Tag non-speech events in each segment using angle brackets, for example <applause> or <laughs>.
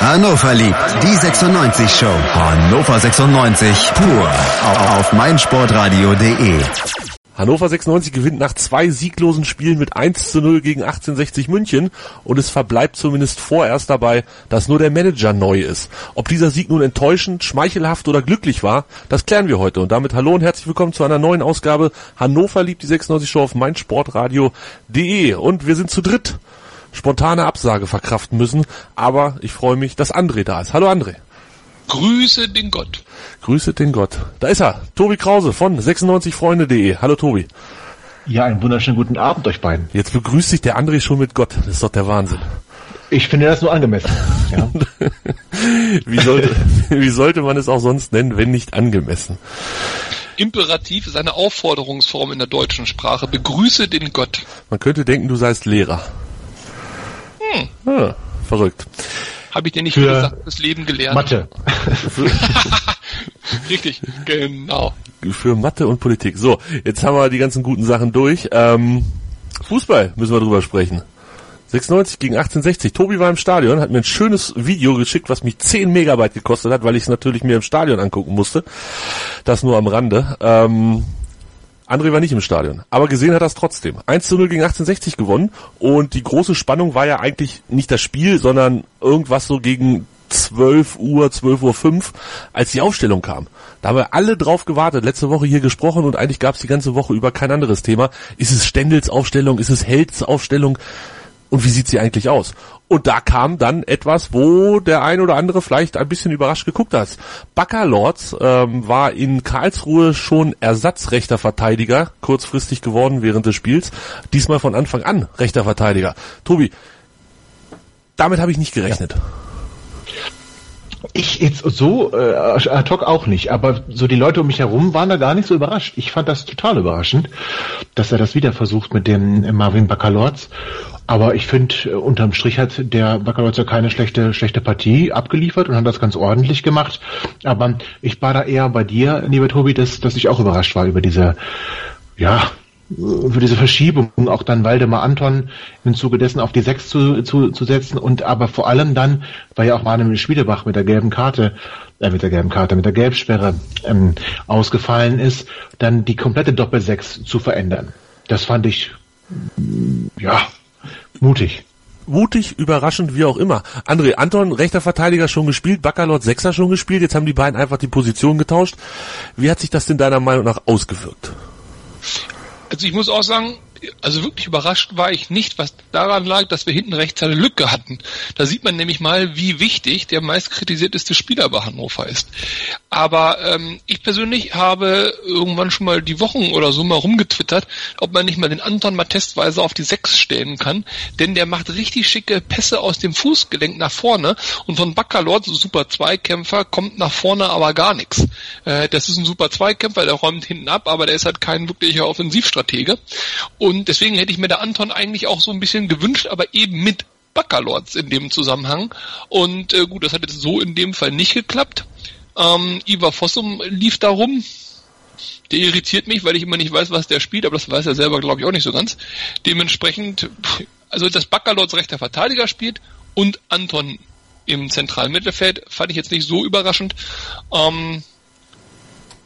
Hannover liebt die 96 Show. Hannover 96 pur auf meinsportradio.de. Hannover 96 gewinnt nach zwei sieglosen Spielen mit 1 zu 0 gegen 1860 München und es verbleibt zumindest vorerst dabei, dass nur der Manager neu ist. Ob dieser Sieg nun enttäuschend, schmeichelhaft oder glücklich war, das klären wir heute. Und damit hallo und herzlich willkommen zu einer neuen Ausgabe Hannover liebt die 96 Show auf meinsportradio.de. Und wir sind zu dritt spontane Absage verkraften müssen. Aber ich freue mich, dass André da ist. Hallo André. Grüße den Gott. Grüße den Gott. Da ist er, Tobi Krause von 96freunde.de. Hallo Tobi. Ja, einen wunderschönen guten Abend euch beiden. Jetzt begrüßt sich der André schon mit Gott. Das ist doch der Wahnsinn. Ich finde das nur angemessen. <laughs> Ja. wie, sollte, wie sollte man es auch sonst nennen, wenn nicht angemessen? Imperativ ist eine Aufforderungsform in der deutschen Sprache. Begrüße den Gott. Man könnte denken, du seist Lehrer. Hm. Ah, verrückt. Habe ich dir nicht Für gesagt, das Leben gelernt. Mathe. <laughs> Richtig, genau. Für Mathe und Politik. So, jetzt haben wir die ganzen guten Sachen durch. Ähm, Fußball müssen wir drüber sprechen. 96 gegen 1860. Tobi war im Stadion, hat mir ein schönes Video geschickt, was mich 10 Megabyte gekostet hat, weil ich es natürlich mir im Stadion angucken musste. Das nur am Rande. Ähm, André war nicht im Stadion, aber gesehen hat er es trotzdem. 1 zu 0 gegen 1860 gewonnen und die große Spannung war ja eigentlich nicht das Spiel, sondern irgendwas so gegen 12 Uhr, 12 Uhr 5, als die Aufstellung kam. Da haben wir alle drauf gewartet, letzte Woche hier gesprochen und eigentlich gab es die ganze Woche über kein anderes Thema. Ist es Stendels Aufstellung, ist es Helds Aufstellung? Und wie sieht sie eigentlich aus? Und da kam dann etwas, wo der ein oder andere vielleicht ein bisschen überrascht geguckt hat. Baccalords ähm, war in Karlsruhe schon ersatzrechter Verteidiger, kurzfristig geworden während des Spiels. Diesmal von Anfang an rechter Verteidiger. Tobi, damit habe ich nicht gerechnet. Ja. Ich jetzt so äh, ad hoc auch nicht, aber so die Leute um mich herum waren da gar nicht so überrascht. Ich fand das total überraschend, dass er das wieder versucht mit dem Marvin Baccalords aber ich finde, äh, unterm Strich hat der Baccalorza keine schlechte, schlechte Partie abgeliefert und hat das ganz ordentlich gemacht. Aber ich war da eher bei dir, lieber Tobi, dass, dass ich auch überrascht war über diese, ja, über diese Verschiebung, auch dann Waldemar Anton im Zuge dessen auf die Sechs zu, zu, zu setzen und aber vor allem dann, weil ja auch Manuel Schwiedebach mit der gelben Karte, äh, mit der gelben Karte, mit der Gelbsperre ähm, ausgefallen ist, dann die komplette Doppelsechs zu verändern. Das fand ich, ja, Mutig. Mutig, überraschend, wie auch immer. André, Anton, rechter Verteidiger schon gespielt, Baccalord, Sechser schon gespielt, jetzt haben die beiden einfach die Position getauscht. Wie hat sich das denn deiner Meinung nach ausgewirkt? Also ich muss auch sagen, also wirklich überrascht war ich nicht, was daran lag, dass wir hinten rechts eine Lücke hatten. Da sieht man nämlich mal, wie wichtig der meist kritisierteste Spieler bei Hannover ist. Aber ähm, ich persönlich habe irgendwann schon mal die Wochen oder so mal rumgetwittert, ob man nicht mal den Anton mal testweise auf die Sechs stellen kann, denn der macht richtig schicke Pässe aus dem Fußgelenk nach vorne und von Baccalord, so super Zweikämpfer, kommt nach vorne aber gar nichts. Äh, das ist ein super Zweikämpfer, der räumt hinten ab, aber der ist halt kein wirklicher Offensivstratege. Und und deswegen hätte ich mir der Anton eigentlich auch so ein bisschen gewünscht, aber eben mit Baccalords in dem Zusammenhang. Und äh, gut, das hat jetzt so in dem Fall nicht geklappt. Ähm, Ivar Fossum lief da rum. Der irritiert mich, weil ich immer nicht weiß, was der spielt, aber das weiß er selber, glaube ich, auch nicht so ganz. Dementsprechend, also dass Baccalords rechter Verteidiger spielt und Anton im zentralen Mittelfeld, fand ich jetzt nicht so überraschend. Ähm,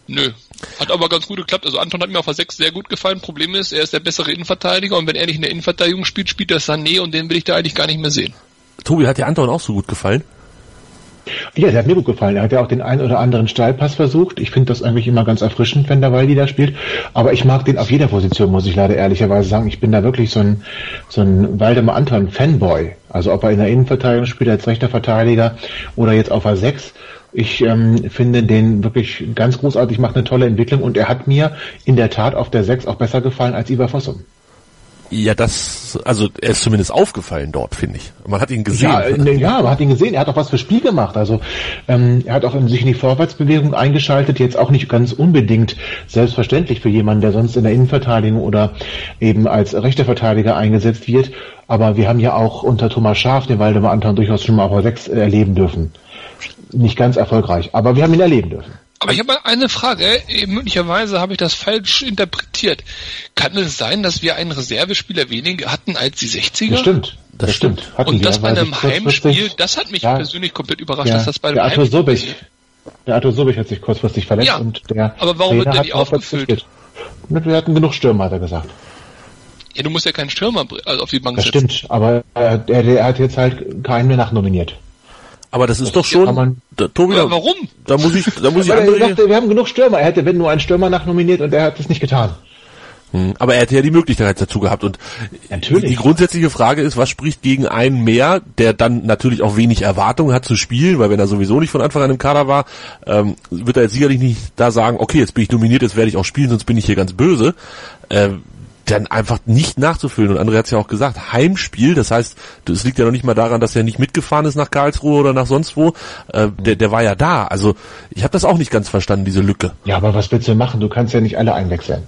nö, hat aber ganz gut geklappt. Also Anton hat mir auf der 6 sehr gut gefallen. Problem ist, er ist der bessere Innenverteidiger und wenn er nicht in der Innenverteidigung spielt, spielt er Sané und den will ich da eigentlich gar nicht mehr sehen. Tobi, hat dir Anton auch so gut gefallen? Ja, der hat mir gut gefallen. Er hat ja auch den einen oder anderen Steilpass versucht. Ich finde das eigentlich immer ganz erfrischend, wenn der Waldi da spielt. Aber ich mag den auf jeder Position, muss ich leider ehrlicherweise sagen. Ich bin da wirklich so ein, so ein Waldemar Anton Fanboy. Also ob er in der Innenverteidigung spielt als rechter Verteidiger oder jetzt auf der 6 ich ähm, finde den wirklich ganz großartig, macht eine tolle Entwicklung und er hat mir in der Tat auf der 6 auch besser gefallen als Ivar Fossum. Ja, das, also er ist zumindest aufgefallen dort, finde ich. Man hat ihn gesehen. Ja, ne, ja, man hat ihn gesehen. Er hat auch was für Spiel gemacht. Also ähm, er hat auch in sich in die Vorwärtsbewegung eingeschaltet. Jetzt auch nicht ganz unbedingt selbstverständlich für jemanden, der sonst in der Innenverteidigung oder eben als rechter Verteidiger eingesetzt wird. Aber wir haben ja auch unter Thomas Schaaf den Waldemar Anton durchaus schon mal auf der 6 erleben dürfen nicht ganz erfolgreich, aber wir haben ihn erleben dürfen. Aber ich habe eine Frage. Äh, möglicherweise habe ich das falsch interpretiert. Kann es sein, dass wir einen Reservespieler weniger hatten als die 60er? Das stimmt. Das, das stimmt. Hatten und das bei einem Heimspiel, das hat mich ja, persönlich komplett überrascht, ja, dass das bei einem der Arthur Sobich, Der Arthur Sobich hat sich kurzfristig verletzt ja, und der aber warum Trainer wird der nicht aufgefüllt? Wir hatten genug Stürmer, hat er gesagt. Ja, du musst ja keinen Stürmer also auf die Bank das setzen. Das stimmt, aber äh, er, er hat jetzt halt keinen mehr nachnominiert. Aber das ist doch schon. Man, da, Tobi, ja, warum? Da muss ich, da muss ich andere. Er sagte, wir haben genug Stürmer. Er hätte wenn nur einen Stürmer nachnominiert und er hat das nicht getan. Hm, aber er hätte ja die Möglichkeit dazu gehabt und natürlich. die grundsätzliche Frage ist, was spricht gegen einen mehr, der dann natürlich auch wenig Erwartungen hat zu spielen, weil wenn er sowieso nicht von Anfang an im Kader war, ähm, wird er jetzt sicherlich nicht da sagen, okay, jetzt bin ich nominiert, jetzt werde ich auch spielen, sonst bin ich hier ganz böse. Ähm, dann einfach nicht nachzufüllen. Und André hat es ja auch gesagt, Heimspiel, das heißt, es liegt ja noch nicht mal daran, dass er nicht mitgefahren ist nach Karlsruhe oder nach sonst wo. Äh, der, der war ja da. Also ich habe das auch nicht ganz verstanden, diese Lücke. Ja, aber was willst du machen? Du kannst ja nicht alle einwechseln.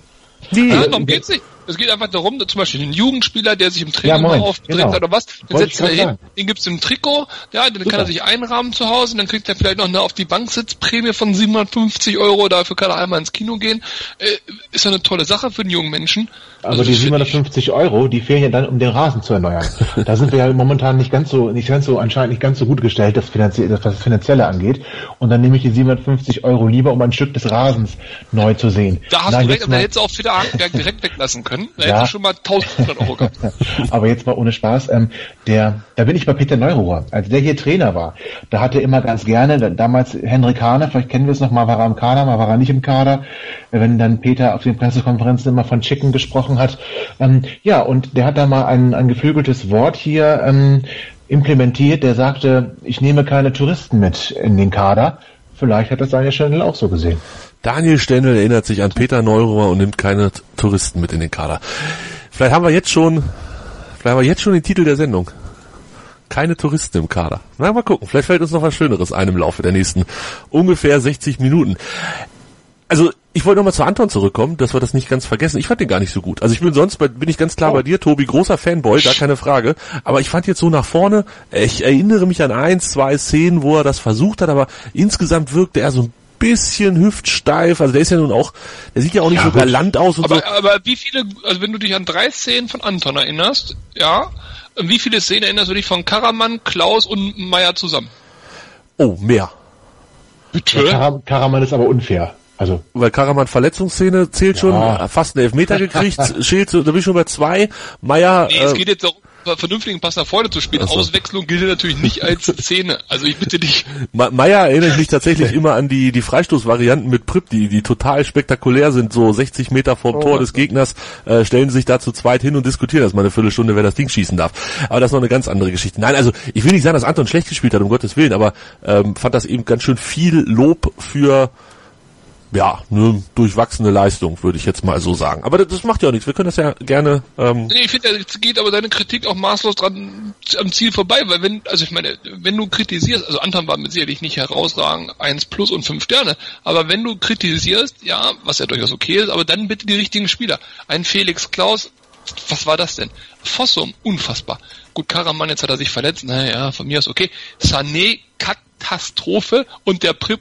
Nee, ja, darum geht's nicht. Es geht einfach darum, zum Beispiel ein Jugendspieler, der sich im Training ja, aufdrängt genau. oder was, den setzt er hin, den gibt's im Trikot, ja, dann Super. kann er sich einrahmen zu Hause, und dann kriegt er vielleicht noch eine auf die Bank Sitzprämie von 750 Euro, dafür kann er einmal ins Kino gehen. Äh, ist ja eine tolle Sache für den jungen Menschen. Aber also die 750 Euro, die fehlen ja dann, um den Rasen zu erneuern. da sind wir ja momentan nicht ganz so, nicht ganz so, anscheinend nicht ganz so gut gestellt, das Finanzie das, was das Finanzielle angeht. Und dann nehme ich die 750 Euro lieber, um ein Stück des Rasens neu zu sehen. Da hast Nein, du recht, aber hättest du auch Peter Hagenberg direkt weglassen können. Da ja. hättest du schon mal 1500 Euro gehabt. <laughs> aber jetzt mal ohne Spaß, ähm, der, da bin ich bei Peter Neururer. Als der hier Trainer war, da hatte er immer ganz gerne, damals Henrik Hahne, vielleicht kennen wir es noch, mal war er im Kader, mal war er nicht im Kader, wenn dann Peter auf den Pressekonferenzen immer von Chicken gesprochen hat. Ähm, ja, und der hat da mal ein, ein geflügeltes Wort hier ähm, implementiert, der sagte, ich nehme keine Touristen mit in den Kader. Vielleicht hat das Daniel Stendel auch so gesehen. Daniel Stendel erinnert sich an Peter Neururer und nimmt keine Touristen mit in den Kader. Vielleicht haben wir jetzt schon, vielleicht haben wir jetzt schon den Titel der Sendung. Keine Touristen im Kader. Na, mal gucken. Vielleicht fällt uns noch was Schöneres ein im Laufe der nächsten ungefähr 60 Minuten. Also, ich wollte nochmal zu Anton zurückkommen, dass wir das nicht ganz vergessen. Ich fand den gar nicht so gut. Also ich bin sonst, bei, bin ich ganz klar oh. bei dir, Tobi, großer Fanboy, gar keine Frage. Aber ich fand jetzt so nach vorne, ich erinnere mich an eins, zwei Szenen, wo er das versucht hat, aber insgesamt wirkte er so ein bisschen hüftsteif. Also der ist ja nun auch, der sieht ja auch nicht ja, so galant aus und aber, so. Aber wie viele, also wenn du dich an drei Szenen von Anton erinnerst, ja, wie viele Szenen erinnerst du dich von Karaman, Klaus und Meier zusammen? Oh, mehr. Bitte? Ja, Karaman ist aber unfair. Also weil Karaman Verletzungsszene zählt ja. schon, fast einen Elfmeter gekriegt, <laughs> Schild, da bin ich schon bei zwei. Meier. Nee, es äh, geht jetzt darum, vernünftigen Pass nach vorne zu spielen. So. Auswechslung gilt natürlich nicht als Szene. Also ich bitte dich. Meier erinnert mich tatsächlich immer an die, die Freistoßvarianten mit Prip, die, die total spektakulär sind, so 60 Meter vorm oh. Tor des Gegners, äh, stellen sich da zu zweit hin und diskutieren das mal eine Viertelstunde, wer das Ding schießen darf. Aber das ist noch eine ganz andere Geschichte. Nein, also ich will nicht sagen, dass Anton schlecht gespielt hat, um Gottes Willen, aber ähm, fand das eben ganz schön viel Lob für ja, eine durchwachsene Leistung, würde ich jetzt mal so sagen. Aber das, macht ja auch nichts. Wir können das ja gerne. Ähm nee, ich finde, es geht aber deine Kritik auch maßlos dran am Ziel vorbei, weil wenn, also ich meine, wenn du kritisierst, also Anton war mit sicherlich nicht herausragend, eins plus und fünf Sterne, aber wenn du kritisierst, ja, was ja durchaus okay ist, aber dann bitte die richtigen Spieler. Ein Felix Klaus, was war das denn? Fossum, unfassbar. Gut, Karaman, jetzt hat er sich verletzt, naja, von mir aus okay. Sané, Katastrophe und der Prip.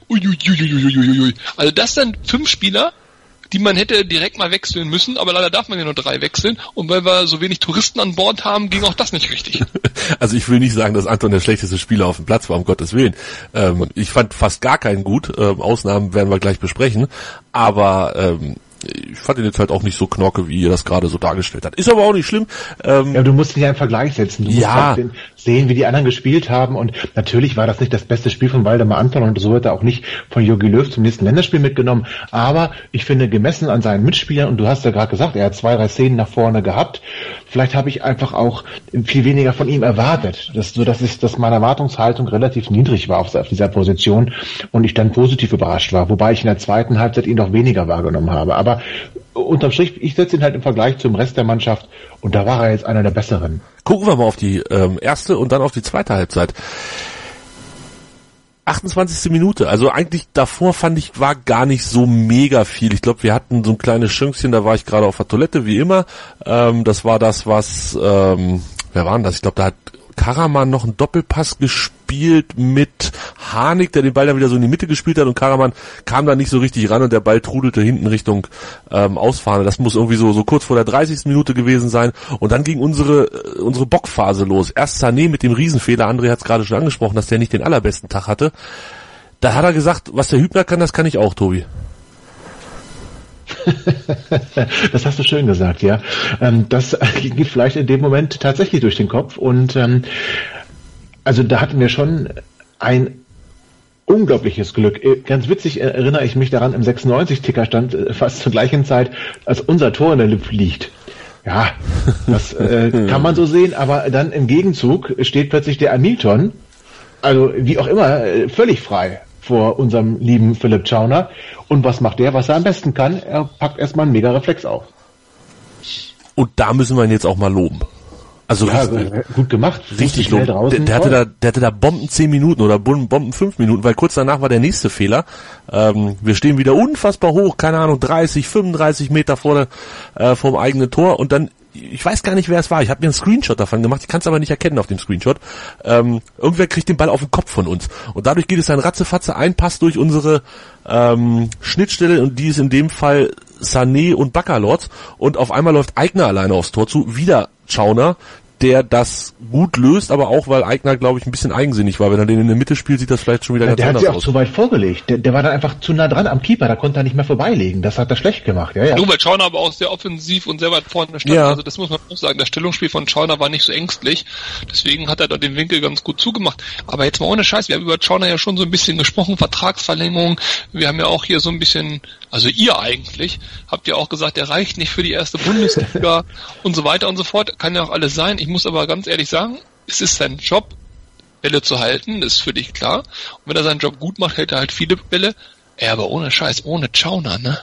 Also das sind fünf Spieler, die man hätte direkt mal wechseln müssen, aber leider darf man ja nur drei wechseln und weil wir so wenig Touristen an Bord haben, ging auch das nicht richtig. <laughs> Also ich will nicht sagen, dass Anton der schlechteste Spieler auf dem Platz war, um Gottes Willen. Ähm, ich fand fast gar keinen gut, ähm, Ausnahmen werden wir gleich besprechen, aber ähm, ich fand ihn jetzt halt auch nicht so knorke, wie ihr das gerade so dargestellt hat. Ist aber auch nicht schlimm. Ähm, ja, du musst nicht einen Vergleich setzen. Du ja. musst halt sehen, wie die anderen gespielt haben. Und natürlich war das nicht das beste Spiel von Waldemar Anton und so wird er auch nicht von Jogi Löw zum nächsten Länderspiel mitgenommen. Aber ich finde, gemessen an seinen Mitspielern, und du hast ja gerade gesagt, er hat zwei, drei Szenen nach vorne gehabt, vielleicht habe ich einfach auch viel weniger von ihm erwartet. Das, so dass, ich, dass meine Erwartungshaltung relativ niedrig war auf, auf dieser Position und ich dann positiv überrascht war. Wobei ich in der zweiten Halbzeit ihn doch weniger wahrgenommen habe. Aber unterm Strich, ich setze ihn halt im Vergleich zum Rest der Mannschaft und da war er jetzt einer der besseren. Gucken wir mal auf die ähm, erste und dann auf die zweite Halbzeit. 28. Minute. Also eigentlich davor fand ich, war gar nicht so mega viel. Ich glaube, wir hatten so ein kleines Schünkchen, da war ich gerade auf der Toilette, wie immer. Ähm, das war das, was, ähm, wer war denn das? Ich glaube, da hat Karaman noch einen Doppelpass gespielt mit Harnik, der den Ball dann wieder so in die Mitte gespielt hat und Karaman kam da nicht so richtig ran und der Ball trudelte hinten Richtung ähm, Ausfahne. Das muss irgendwie so, so kurz vor der 30. Minute gewesen sein. Und dann ging unsere, äh, unsere Bockphase los. Erst Sané mit dem Riesenfehler, André hat es gerade schon angesprochen, dass der nicht den allerbesten Tag hatte. Da hat er gesagt, was der Hübner kann, das kann ich auch, Tobi. <laughs> das hast du schön gesagt, ja. Ähm, das geht vielleicht in dem Moment tatsächlich durch den Kopf und ähm, also da hatten wir schon ein unglaubliches Glück. Äh, ganz witzig erinnere ich mich daran, im 96-Ticker stand äh, fast zur gleichen Zeit, als unser Tor in der Luft liegt. Ja, das äh, <laughs> kann man so sehen, aber dann im Gegenzug steht plötzlich der Hamilton, also wie auch immer, äh, völlig frei vor unserem lieben Philipp Schauner. Und was macht der, was er am besten kann? Er packt erstmal einen Mega-Reflex auf. Und da müssen wir ihn jetzt auch mal loben. Also ja, richtig, gut gemacht. Richtig loben. Der, der hatte da, der hatte da Bomben 10 Minuten oder Bomben 5 Minuten, weil kurz danach war der nächste Fehler. Ähm, wir stehen wieder unfassbar hoch, keine Ahnung, 30, 35 Meter vor der, äh, vom eigenen Tor und dann ich weiß gar nicht, wer es war. Ich habe mir einen Screenshot davon gemacht. Ich kann es aber nicht erkennen auf dem Screenshot. Ähm, irgendwer kriegt den Ball auf den Kopf von uns. Und dadurch geht es ein Ratzefatze, ein Pass durch unsere ähm, Schnittstelle und die ist in dem Fall Sané und Baccalords. Und auf einmal läuft Eigner alleine aufs Tor zu. Wieder Schauner, der das gut löst, aber auch, weil Eigner, glaube ich, ein bisschen eigensinnig war. Wenn er den in der Mitte spielt, sieht das vielleicht schon wieder ja, ganz der anders hat sich auch aus. zu weit vorgelegt. Der, der war dann einfach zu nah dran am Keeper, da konnte er nicht mehr vorbeilegen. Das hat er schlecht gemacht. Ja, ja. Nur weil Schauner aber auch sehr offensiv und sehr weit vorne stand. Ja. Also das muss man auch sagen. Das Stellungsspiel von Schauner war nicht so ängstlich. Deswegen hat er da den Winkel ganz gut zugemacht. Aber jetzt mal ohne Scheiß, wir haben über Schauner ja schon so ein bisschen gesprochen, Vertragsverlängerung. Wir haben ja auch hier so ein bisschen, also ihr eigentlich, habt ja auch gesagt, der reicht nicht für die erste Bundesliga <laughs> und so weiter und so fort. Kann ja auch alles sein. Ich muss aber ganz ehrlich sagen, es ist sein Job, Bälle zu halten, das ist für dich klar. Und wenn er seinen Job gut macht, hält er halt viele Bälle. Ja, aber ohne Scheiß, ohne Schauner, ne?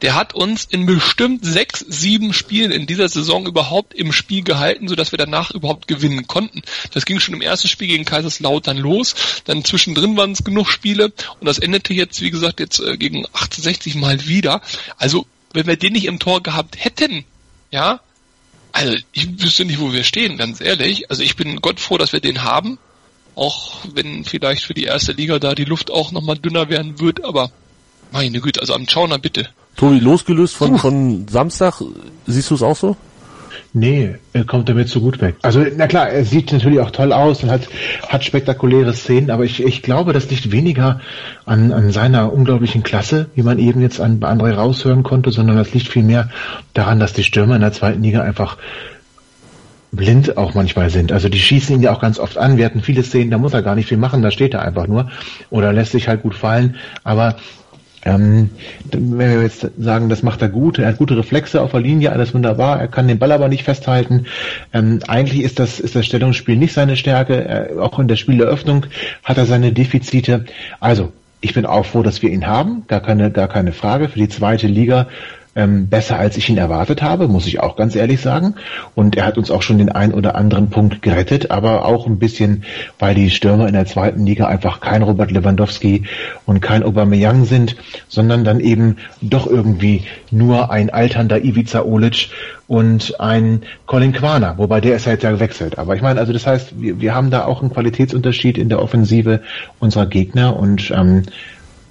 Der hat uns in bestimmt sechs, sieben Spielen in dieser Saison überhaupt im Spiel gehalten, sodass wir danach überhaupt gewinnen konnten. Das ging schon im ersten Spiel gegen Kaiserslautern los, dann zwischendrin waren es genug Spiele und das endete jetzt, wie gesagt, jetzt äh, gegen 1860 mal wieder. Also, wenn wir den nicht im Tor gehabt hätten, ja, also ich wüsste nicht, wo wir stehen, ganz ehrlich. Also ich bin Gott froh, dass wir den haben. Auch wenn vielleicht für die erste Liga da die Luft auch nochmal dünner werden wird, aber meine Güte, also am Schauner bitte. Tobi, losgelöst von, von Samstag, siehst du es auch so? Nee, er kommt damit so gut weg. Also, na klar, er sieht natürlich auch toll aus und hat, hat spektakuläre Szenen, aber ich, ich glaube, das liegt weniger an, an seiner unglaublichen Klasse, wie man eben jetzt an André raushören konnte, sondern das liegt vielmehr daran, dass die Stürmer in der zweiten Liga einfach blind auch manchmal sind. Also die schießen ihn ja auch ganz oft an. Wir hatten viele Szenen, da muss er gar nicht viel machen, da steht er einfach nur oder lässt sich halt gut fallen. Aber ähm, wenn wir jetzt sagen, das macht er gut, er hat gute Reflexe auf der Linie, alles wunderbar, er kann den Ball aber nicht festhalten. Ähm, eigentlich ist das, ist das Stellungsspiel nicht seine Stärke, er, auch in der Spieleröffnung hat er seine Defizite. Also, ich bin auch froh, dass wir ihn haben, gar keine, gar keine Frage. Für die zweite Liga ähm, besser, als ich ihn erwartet habe, muss ich auch ganz ehrlich sagen. Und er hat uns auch schon den ein oder anderen Punkt gerettet, aber auch ein bisschen, weil die Stürmer in der zweiten Liga einfach kein Robert Lewandowski und kein Aubameyang sind, sondern dann eben doch irgendwie nur ein alternder Ivica Olic und ein Colin Quaner, wobei der ist halt ja gewechselt. Aber ich meine, also das heißt, wir, wir haben da auch einen Qualitätsunterschied in der Offensive unserer Gegner und ähm,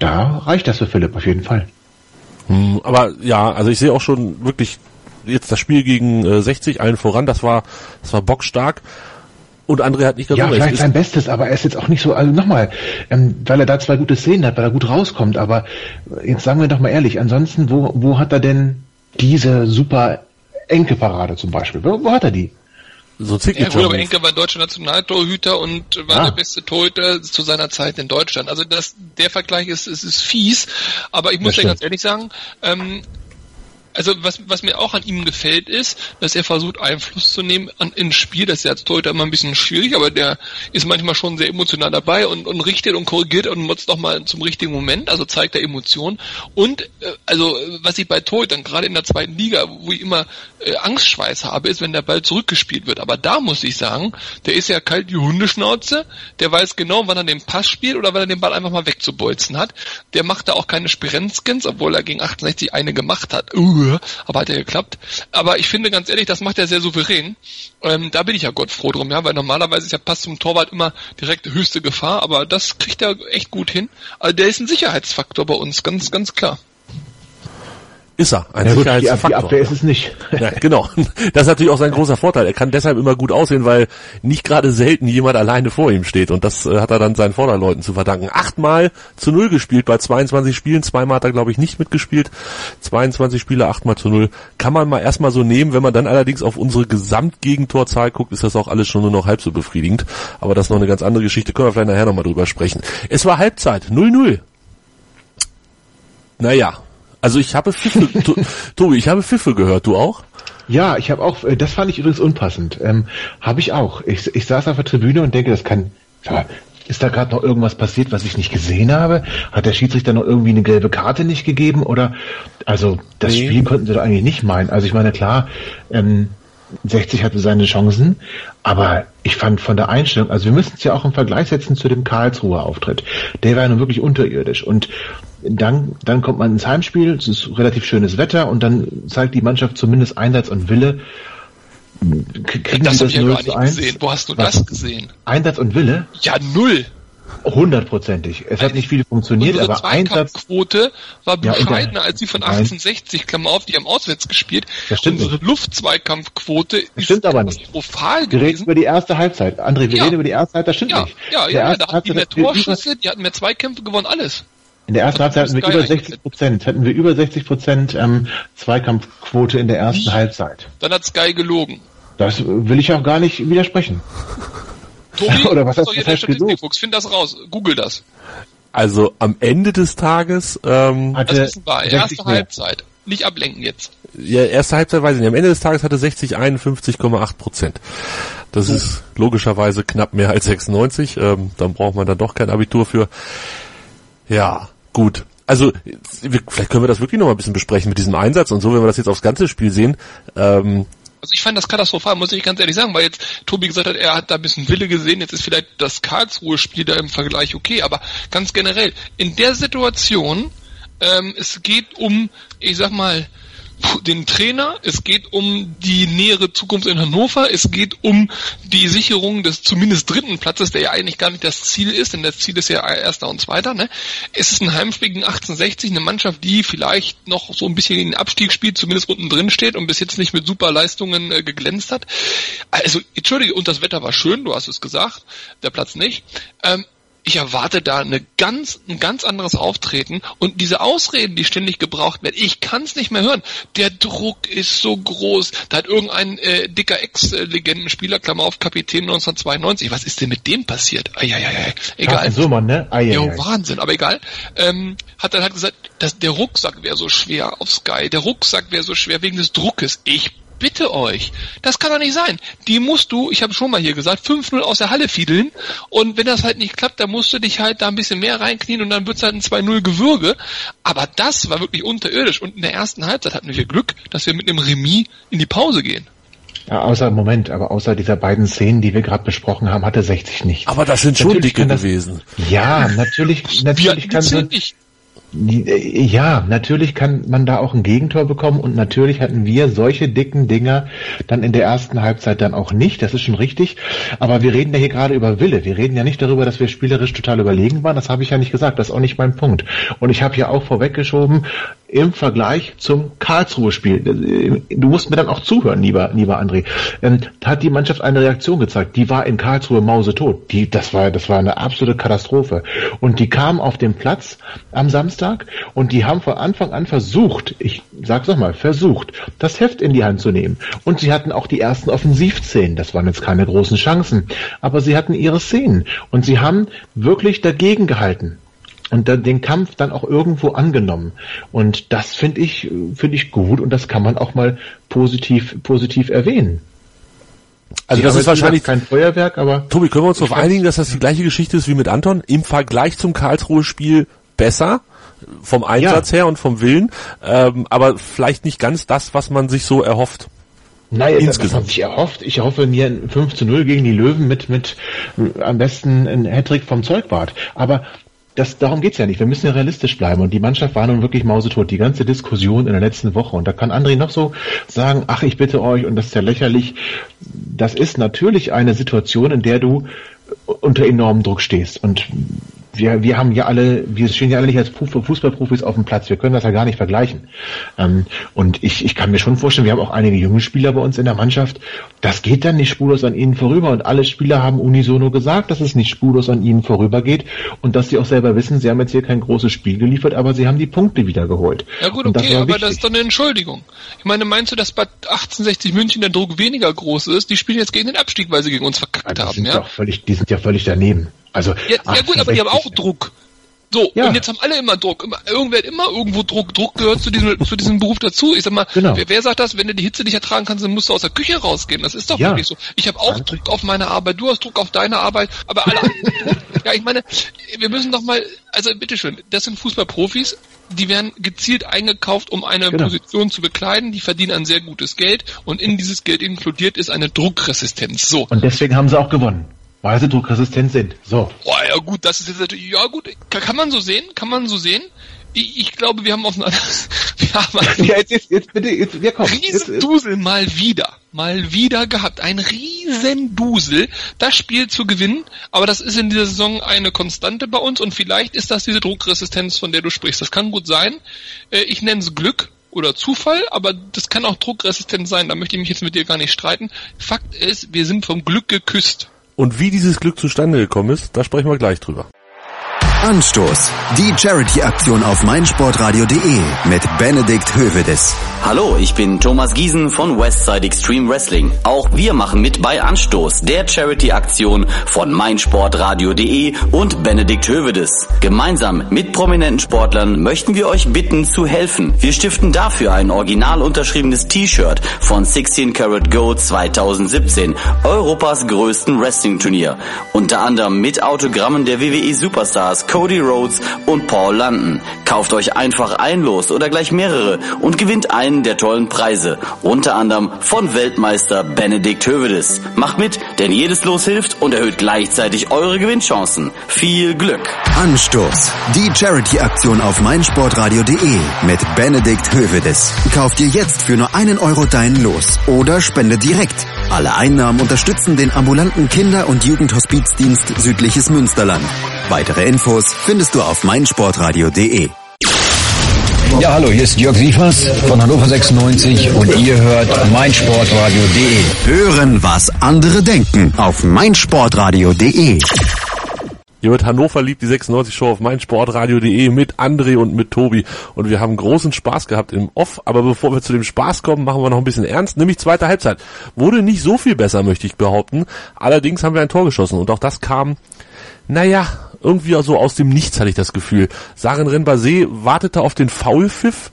da reicht das für Philipp auf jeden Fall. Hm, aber ja, also ich sehe auch schon wirklich jetzt das Spiel gegen äh, 60 allen voran, das war das war bockstark. Und André hat nicht ganz Ja, unrecht. vielleicht sein Bestes, aber er ist jetzt auch nicht so, also nochmal, ähm, weil er da zwei gute Szenen hat, weil er gut rauskommt, aber jetzt sagen wir doch mal ehrlich, ansonsten, wo, wo hat er denn diese super Enke Parade zum Beispiel? Wo, wo hat er die? So Ja Signature aber Move. Enke war deutscher Nationaltorhüter und war Ah. der beste Torhüter zu seiner Zeit in Deutschland. Also das, der Vergleich ist, ist, ist fies, aber ich muss ja ganz ehrlich sagen, ähm, also was, was mir auch an ihm gefällt ist, dass er versucht Einfluss zu nehmen an, ins Spiel. Das ist ja als Torhüter immer ein bisschen schwierig, aber der ist manchmal schon sehr emotional dabei und, und richtet und korrigiert und nutzt noch mal zum richtigen Moment, also zeigt er Emotionen. Und äh, also was ich bei Torhütern, gerade in der zweiten Liga, wo ich immer äh, Angstschweiß habe, ist, wenn der Ball zurückgespielt wird. Aber da muss ich sagen, der ist ja kalt wie Hundeschnauze, der weiß genau, wann er den Pass spielt oder wann er den Ball einfach mal wegzubolzen hat. Der macht da auch keine Spirenzkins, obwohl er gegen 68 eine gemacht hat. Uh, aber hat ja geklappt. Aber ich finde ganz ehrlich, das macht er sehr souverän. Ähm, da bin ich ja Gott froh drum, ja, weil normalerweise ist ja Pass zum Torwart immer direkt höchste Gefahr, aber das kriegt er echt gut hin. Also der ist ein Sicherheitsfaktor bei uns, ganz, ganz klar. Ist er, ein Ja, gut, die, die Abwehr ist es nicht. <laughs> Ja, genau. Das ist natürlich auch sein großer Vorteil. Er kann deshalb immer gut aussehen, weil nicht gerade selten jemand alleine vor ihm steht. Und das äh, hat er dann seinen Vorderleuten zu verdanken. Achtmal zu null gespielt bei 22 Spielen. Zweimal hat er, glaube ich, nicht mitgespielt. 22 Spiele, achtmal zu null. Kann man mal erstmal so nehmen. Wenn man dann allerdings auf unsere Gesamtgegentorzahl guckt, ist das auch alles schon nur noch halb so befriedigend. Aber das ist noch eine ganz andere Geschichte. Können wir vielleicht nachher nochmal drüber sprechen. Es war Halbzeit. 0-0. Naja. Also ich habe Pfiffe, <laughs> To- Tobi, ich habe Pfiffe gehört. Du auch? Ja, ich habe auch, äh, das fand ich übrigens unpassend. Ähm, habe ich auch. Ich, ich saß auf der Tribüne und denke, das kann, ist da gerade noch irgendwas passiert, was ich nicht gesehen habe? Hat der Schiedsrichter noch irgendwie eine gelbe Karte nicht gegeben? Oder, also, das Nee. Spiel konnten sie doch eigentlich nicht meinen. Also ich meine, klar, ähm, 60 hatte seine Chancen, aber ich fand von der Einstellung, also wir müssen es ja auch im Vergleich setzen zu dem Karlsruher Auftritt. Der war ja nun wirklich unterirdisch und dann, dann kommt man ins Heimspiel, es ist relativ schönes Wetter und dann zeigt die Mannschaft zumindest Einsatz und Wille. Kriegen Das sie habe ich ja 0 gar nicht 1? gesehen. Wo hast du Was? das gesehen? Einsatz und Wille? Ja, null. Hundertprozentig. Es hat nicht viel funktioniert, Unsere aber Einsatz, Zweikampfquote war Ja, bescheidener als die von Nein. 1860, Klammer auf, die haben auswärts gespielt. Das stimmt Unsere nicht. Luftzweikampfquote ist stimmt aber nicht. katastrophal wir reden gewesen. über die erste Halbzeit. André, wir Ja. reden über die erste Halbzeit, das stimmt Ja, nicht. ja, ja, ja, da hatten die mehr Torschüsse, die hatten mehr Zweikämpfe gewonnen, alles. In der ersten Halbzeit hatten wir über eingeblendet. 60 Prozent, hatten wir über 60 Prozent ähm, Zweikampfquote in der ersten Wie? Halbzeit. Dann hat Sky gelogen. Das will ich auch gar nicht widersprechen. Tobi, <laughs> Oder was hast du gesucht? Statistikfuchs, find das raus, google das. Also am Ende des Tages, ähm, Das Hatte wissen wir, 60 erste. Halbzeit. Nicht ablenken jetzt. ja, erste Halbzeit weiß ich nicht. Am Ende des Tages hatte 60 51,8 Prozent. Das ist logischerweise knapp mehr als 96. Ähm, dann braucht man dann doch kein Abitur für. Ja, gut. Also vielleicht können wir das wirklich noch mal ein bisschen besprechen mit diesem Einsatz und so, wenn wir das jetzt aufs ganze Spiel sehen. Ähm, Also ich fand das katastrophal, muss ich ganz ehrlich sagen, weil jetzt Tobi gesagt hat, er hat da ein bisschen Wille gesehen, jetzt ist vielleicht das Karlsruhe-Spiel da im Vergleich okay, aber ganz generell, in der Situation, ähm, es geht um, ich sag mal, den Trainer, es geht um die nähere Zukunft in Hannover, es geht um die Sicherung des zumindest dritten Platzes, der ja eigentlich gar nicht das Ziel ist, denn das Ziel ist ja erster und zweiter. Ne? Es ist ein Heimspiel gegen 1860, eine Mannschaft, die vielleicht noch so ein bisschen in den Abstieg spielt, zumindest unten drin steht und bis jetzt nicht mit super Leistungen äh, geglänzt hat. Also, entschuldige, und das Wetter war schön, du hast es gesagt, der Platz nicht. Ähm, ich erwarte da eine ganz, ein ganz anderes Auftreten und diese Ausreden, die ständig gebraucht werden, ich kann es nicht mehr hören. Der Druck ist so groß. Da hat irgendein äh, dicker Ex-Legendenspieler, Klammer auf, Kapitän 1992, was ist denn mit dem passiert? Eieiei, egal. Carsten Summern, ne? Ja, ja. Wahnsinn, aber egal. Ähm, hat dann halt gesagt, dass der Rucksack wäre so schwer auf Sky. Der Rucksack wäre so schwer wegen des Druckes. Ich bitte euch, das kann doch nicht sein. Die musst du, ich habe schon mal hier gesagt, 5-0 aus der Halle fiedeln und wenn das halt nicht klappt, dann musst du dich halt da ein bisschen mehr reinknien und dann wird's halt ein 2-0 Gewürge. Aber das war wirklich unterirdisch und in der ersten Halbzeit hatten wir Glück, dass wir mit einem Remis in die Pause gehen. Ja, außer, Moment, aber außer dieser beiden Szenen, die wir gerade besprochen haben, hatte 60 nicht. aber das sind schon Natürlich dicke kann das- gewesen. Ja, natürlich, natürlich kann so, nicht. Ja, natürlich kann man da auch ein Gegentor bekommen und natürlich hatten wir solche dicken Dinger dann in der ersten Halbzeit dann auch nicht, das ist schon richtig. Aber wir reden ja hier gerade über Wille. Wir reden ja nicht darüber, dass wir spielerisch total überlegen waren. Das habe ich ja nicht gesagt. Das ist auch nicht mein Punkt. Und ich habe ja auch vorweggeschoben, im Vergleich zum Karlsruhe-Spiel. Du musst mir dann auch zuhören, lieber, lieber André. Ähm, hat die Mannschaft eine Reaktion gezeigt. Die war in Karlsruhe mausetot. Die, das war, das war eine absolute Katastrophe. Und die kam auf den Platz am Samstag und die haben von Anfang an versucht, ich sag's nochmal, versucht, das Heft in die Hand zu nehmen. Und sie hatten auch die ersten Offensivszenen. Das waren jetzt keine großen Chancen. Aber sie hatten ihre Szenen. Und sie haben wirklich dagegen gehalten und dann den Kampf dann auch irgendwo angenommen. Und das finde ich, finde ich gut und das kann man auch mal positiv, positiv erwähnen. Also das ist wahrscheinlich kein Feuerwerk, aber Tobi, können wir uns darauf einigen, dass das die gleiche Geschichte ist wie mit Anton? Im Vergleich zum Karlsruhe-Spiel besser, vom Einsatz her und vom Willen, ähm, aber vielleicht nicht ganz das, was man sich so erhofft. Nein, das Insgesamt. hat sich erhofft. Ich erhoffe mir ein 5 zu 0 gegen die Löwen mit, mit äh, am besten ein Hattrick vom Zeugwart. Aber das, darum geht's ja nicht. Wir müssen ja realistisch bleiben. Und die Mannschaft war nun wirklich mausetot. Die ganze Diskussion in der letzten Woche. Und da kann André noch so sagen, ach, ich bitte euch, und das ist ja lächerlich. Das ist natürlich eine Situation, in der du unter enormem Druck stehst. Und wir, wir haben ja alle, wir stehen ja alle nicht als Fußballprofis auf dem Platz. Wir können das ja gar nicht vergleichen. Ähm, und ich, ich kann mir schon vorstellen, wir haben auch einige junge Spieler bei uns in der Mannschaft. Das geht dann nicht spurlos an ihnen vorüber. Und alle Spieler haben unisono gesagt, dass es nicht spurlos an ihnen vorübergeht und dass sie auch selber wissen, sie haben jetzt hier kein großes Spiel geliefert, aber sie haben die Punkte wiedergeholt. Ja gut, okay, aber das ist doch eine Entschuldigung. Ich meine, meinst du, dass bei 1860 München der Druck weniger groß ist? Die spielen jetzt gegen den Abstieg, weil sie gegen uns verkackt ja, haben, ja? ja völlig, die sind ja völlig daneben. Also ja, ja gut, aber die haben auch Druck. So, ja. und jetzt haben alle immer Druck. Immer, irgendwer hat immer irgendwo Druck. Druck gehört zu diesem, zu diesem Beruf dazu. Ich sag mal, genau. wer, wer sagt das, wenn du die Hitze nicht ertragen kannst, dann musst du aus der Küche rausgehen. Das ist doch ja. wirklich so. Ich habe auch Druck auf meine Arbeit, du hast Druck auf deine Arbeit, aber alle <laughs> Ja, ich meine, wir müssen doch mal, also bitteschön, das sind Fußballprofis, die werden gezielt eingekauft, um eine genau. Position zu bekleiden, die verdienen ein sehr gutes Geld und in dieses Geld inkludiert ist eine Druckresistenz. So. Und deswegen haben sie auch gewonnen. Weil sie druckresistent sind. So. Boah, ja gut, das ist jetzt natürlich, ja gut, kann, man so sehen, kann man so sehen. Ich, ich glaube, wir haben auf einer, <laughs> wir haben einen ja, jetzt, jetzt, jetzt bitte, jetzt, wir kommen. Riesendusel mal wieder, mal wieder gehabt. Ein Riesendusel, das Spiel zu gewinnen, aber das ist in dieser Saison eine Konstante bei uns und vielleicht ist das diese Druckresistenz, von der du sprichst. Das kann gut sein. Äh, ich nenne es Glück, oder Zufall, aber das kann auch druckresistent sein, da möchte ich mich jetzt mit dir gar nicht streiten. Fakt ist, wir sind vom Glück geküsst. Und wie dieses Glück zustande gekommen ist, da sprechen wir gleich drüber. Anstoß. Die Charity-Aktion auf meinsportradio.de mit Benedikt Hövedes. Hallo, ich bin Thomas Giesen von Westside Extreme Wrestling. Auch wir machen mit bei Anstoß, der Charity-Aktion von meinsportradio.de und Benedikt Hövedes. Gemeinsam mit prominenten Sportlern möchten wir euch bitten zu helfen. Wir stiften dafür ein original unterschriebenes T-Shirt von 16 Karat Gold 2017, Europas größten Wrestling-Turnier. Unter anderem mit Autogrammen der WWE Superstars Cody Rhodes und Paul London. Kauft euch einfach ein Los oder gleich mehrere und gewinnt einen der tollen Preise. Unter anderem von Weltmeister Benedikt Hövedes. Macht mit, denn jedes Los hilft und erhöht gleichzeitig eure Gewinnchancen. Viel Glück! Anstoß. Die Charity-Aktion auf meinsportradio.de mit Benedikt Hövedes. Kauft ihr jetzt für nur einen Euro dein Los oder spende direkt. Alle Einnahmen unterstützen den ambulanten Kinder- und Jugendhospizdienst Südliches Münsterland. Weitere Infos findest du auf meinsportradio.de. Ja, hallo, hier ist Jörg Sievers von Hannover 96 und ihr hört meinsportradio.de. Hören, was andere denken auf meinsportradio.de. Hier wird Hannover liebt die 96 Show auf meinsportradio.de mit André und mit Tobi. Und wir haben großen Spaß gehabt im Off. Aber bevor wir zu dem Spaß kommen, machen wir noch ein bisschen ernst. Nämlich zweite Halbzeit. Wurde nicht so viel besser, möchte ich behaupten. Allerdings haben wir ein Tor geschossen. Und auch das kam, naja, irgendwie so aus dem Nichts hatte ich das Gefühl. Sarin Renbase wartete auf den Foulpfiff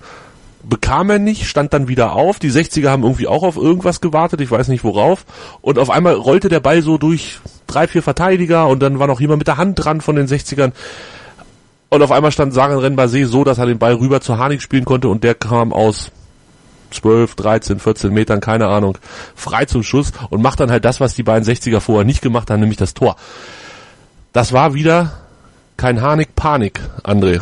bekam er nicht, stand dann wieder auf. Die 60er haben irgendwie auch auf irgendwas gewartet, ich weiß nicht worauf. Und auf einmal rollte der Ball so durch drei, vier Verteidiger und dann war noch jemand mit der Hand dran von den 60ern. Und auf einmal stand Sagan Renbase so, dass er den Ball rüber zu Hanik spielen konnte und der kam aus 12, 13, 14 Metern, keine Ahnung, frei zum Schuss und macht dann halt das, was die beiden 60er vorher nicht gemacht haben, nämlich das Tor. Das war wieder kein Hanik-Panik, André.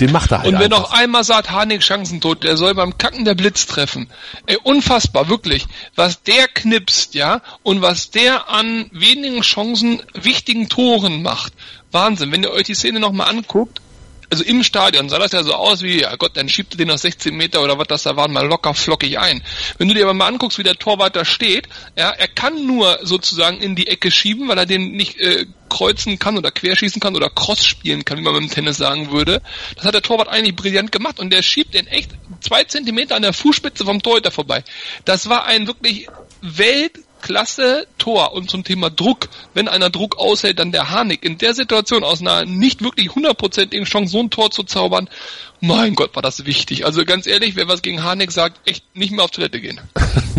Den macht er halt. Und wenn noch einmal sagt Hanik Chancentod, der soll beim Kacken der Blitz treffen. Ey, unfassbar, wirklich. Was der knipst, ja, und was der an wenigen Chancen wichtigen Toren macht. Wahnsinn. Wenn ihr euch die Szene nochmal anguckt, also im Stadion sah das ja so aus wie, ja Gott, dann schiebt er den aus 16 Meter oder was das da waren, mal locker flockig ein. Wenn du dir aber mal anguckst, wie der Torwart da steht, ja, er kann nur sozusagen in die Ecke schieben, weil er den nicht äh, kreuzen kann oder querschießen kann oder cross spielen kann, wie man beim Tennis sagen würde. Das hat der Torwart eigentlich brillant gemacht und der schiebt den echt zwei Zentimeter an der Fußspitze vom Torhüter vorbei. Das war ein wirklich Welt klasse Tor. Und zum Thema Druck, wenn einer Druck aushält, dann der Harnik. In der Situation aus einer nicht wirklich hundertprozentigen Chance so ein Tor zu zaubern, mein Gott, war das wichtig. Also ganz ehrlich, wer was gegen Harnik sagt, echt nicht mehr auf Toilette gehen. <laughs>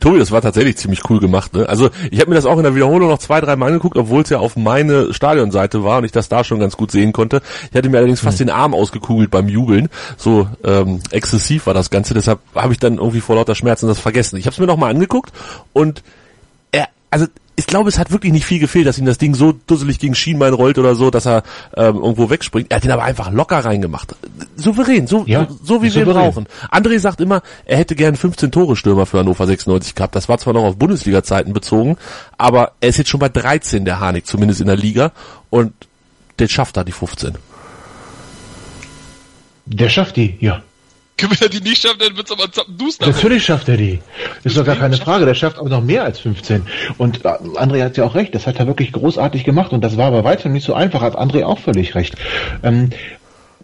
Tobi, das war tatsächlich ziemlich cool gemacht. Ne? Also ich habe mir das auch in der Wiederholung noch zwei, drei Mal angeguckt, obwohl es ja auf meine Stadionseite war und ich das da schon ganz gut sehen konnte. Ich hatte mir allerdings fast mhm. den Arm ausgekugelt beim Jubeln. So ähm, exzessiv war das Ganze. Deshalb habe ich dann irgendwie vor lauter Schmerzen das vergessen. Ich habe es mir noch mal angeguckt und er, also ich glaube, es hat wirklich nicht viel gefehlt, dass ihm das Ding so dusselig gegen Schienbein rollt oder so, dass er ähm, irgendwo wegspringt. Er hat ihn aber einfach locker reingemacht. Souverän, so, Ja, so, so wie wir ihn souverän. brauchen. André sagt immer, er hätte gern 15 Tore Stürmer für Hannover 96 gehabt. Das war zwar noch auf Bundesliga-Zeiten bezogen, aber er ist jetzt schon bei 13, der Harnik, zumindest in der Liga. Und der schafft da die 15. Der schafft die, ja. <laughs> Wenn er die nicht schafft, dann wird's aber zappenduster. Natürlich schafft er die. Ist doch gar keine Frage. Der schafft aber noch mehr als 15. Und äh, André hat ja auch recht. Das hat er wirklich großartig gemacht. Und das war bei weitem nicht so einfach. Hat André auch völlig recht. Ähm,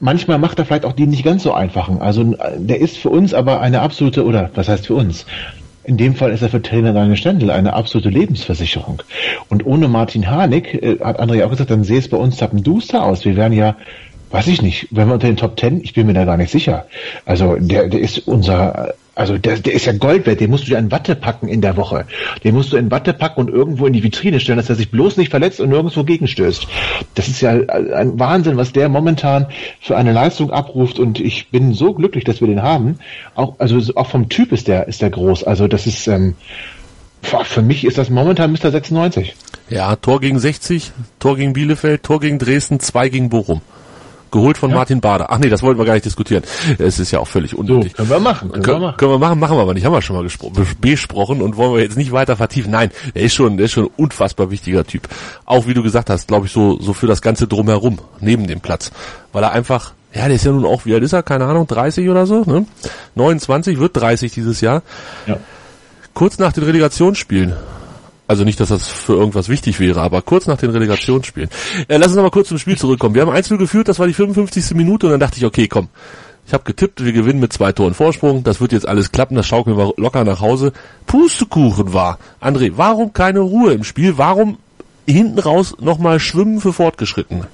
manchmal macht er vielleicht auch die nicht ganz so einfachen. Also äh, der ist für uns aber eine absolute, oder was heißt für uns? In dem Fall ist er für Trainer Daniel Stendel eine absolute Lebensversicherung. Und ohne Martin Harnik, äh, hat André auch gesagt, dann sähe es bei uns zappenduster aus. Wir wären ja, weiß ich nicht, wenn wir unter den Top Ten, ich bin mir da gar nicht sicher. Also der, der ist unser, also der, der ist ja Gold wert, den musst du ja in Watte packen in der Woche. Den musst du in Watte packen und irgendwo in die Vitrine stellen, dass er sich bloß nicht verletzt und nirgendwo gegenstößt. Das ist ja ein Wahnsinn, was der momentan für eine Leistung abruft und ich bin so glücklich, dass wir den haben. Auch, also auch vom Typ ist der, ist der groß. Also das ist, ähm, für mich ist das momentan Mr. 96. Ja, Tor gegen 60, Tor gegen Bielefeld, Tor gegen Dresden, zwei gegen Bochum. Geholt von Martin Bader. Ach nee, das wollten wir gar nicht diskutieren. Es ist ja auch völlig So, unnötig. können wir machen, können wir Können, machen. können wir machen, machen wir aber nicht. Haben wir schon mal besprochen und wollen wir jetzt nicht weiter vertiefen. Nein, der ist schon, der ist schon ein unfassbar wichtiger Typ. Auch wie du gesagt hast, glaube ich, so, so für das Ganze drumherum, neben dem Platz. Weil er einfach, ja, der ist ja nun auch, wie alt ist er? Keine Ahnung, 30 oder so, ne? 29, wird 30 dieses Jahr. Ja. Kurz nach den Relegationsspielen. Also nicht, dass das für irgendwas wichtig wäre, aber kurz nach den Relegationsspielen. Äh, lass uns noch mal kurz zum Spiel zurückkommen. Wir haben 1 geführt, das war die 55. Minute und dann dachte ich, okay, komm. Ich habe getippt, wir gewinnen mit zwei Toren Vorsprung. Das wird jetzt alles klappen, das schaukeln wir locker nach Hause. Pustekuchen war. André, warum keine Ruhe im Spiel? Warum hinten raus nochmal schwimmen für Fortgeschrittene?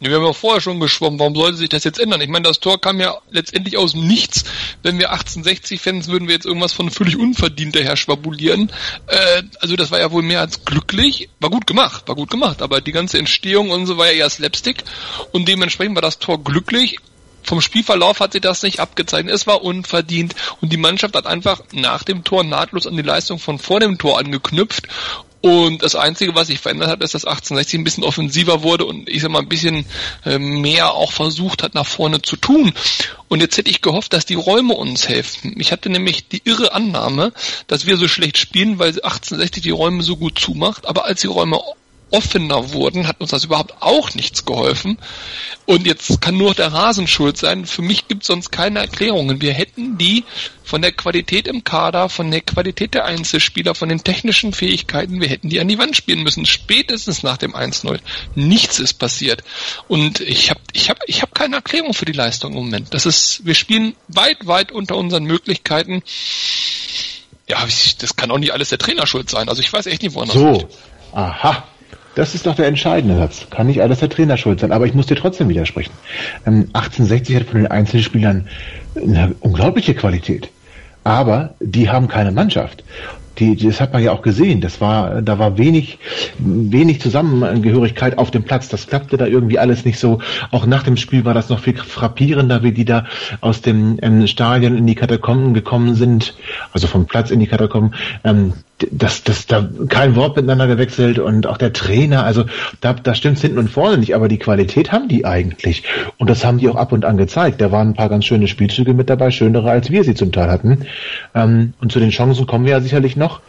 Wir haben ja vorher schon geschwommen, warum sollte sich das jetzt ändern? Ich meine, das Tor kam ja letztendlich aus dem Nichts. Wenn wir 1860-Fans würden wir jetzt irgendwas von völlig unverdient daher schwabulieren. Äh, also das war ja wohl mehr als glücklich. War gut gemacht, war gut gemacht, aber die ganze Entstehung und so war ja eher Slapstick und dementsprechend war das Tor glücklich. Vom Spielverlauf hat sich das nicht abgezeichnet. Es war unverdient und die Mannschaft hat einfach nach dem Tor nahtlos an die Leistung von vor dem Tor angeknüpft und das Einzige, was sich verändert hat, ist, dass 1860 ein bisschen offensiver wurde und ich sag mal ein bisschen äh, mehr auch versucht hat, nach vorne zu tun. Und jetzt hätte ich gehofft, dass die Räume uns helfen. Ich hatte nämlich die irre Annahme, dass wir so schlecht spielen, weil 1860 die Räume so gut zumacht, aber als die Räume offener wurden, hat uns das überhaupt auch nichts geholfen. Und jetzt kann nur der Rasen schuld sein. Für mich gibt es sonst keine Erklärungen. Wir hätten die von der Qualität im Kader, von der Qualität der Einzelspieler, von den technischen Fähigkeiten, wir hätten die an die Wand spielen müssen. Spätestens nach dem 1-0. Nichts ist passiert. Und ich habe ich hab, ich hab keine Erklärung für die Leistung im Moment. Das ist, wir spielen weit, weit unter unseren Möglichkeiten. Ja, das kann auch nicht alles der Trainer schuld sein. Also ich weiß echt nicht, woran das So, liegt. aha. Das ist doch der entscheidende Satz. Kann nicht alles der Trainer schuld sein, aber ich muss dir trotzdem widersprechen. Ähm, 1860 hat von den Einzelspielern eine unglaubliche Qualität. Aber die haben keine Mannschaft. Die, das hat man ja auch gesehen. Das war, da war wenig, wenig Zusammengehörigkeit auf dem Platz. Das klappte da irgendwie alles nicht so. Auch nach dem Spiel war das noch viel frappierender, wie die da aus dem ähm, Stadion in die Katakomben gekommen sind. Also vom Platz in die Katakomben. Ähm, das, das, da kein Wort miteinander gewechselt und auch der Trainer, also da, da stimmt's hinten und vorne nicht, aber die Qualität haben die eigentlich. Und das haben die auch ab und an gezeigt. Da waren ein paar ganz schöne Spielzüge mit dabei, schönere als wir sie zum Teil hatten. Ähm, und zu den Chancen kommen wir ja sicherlich noch.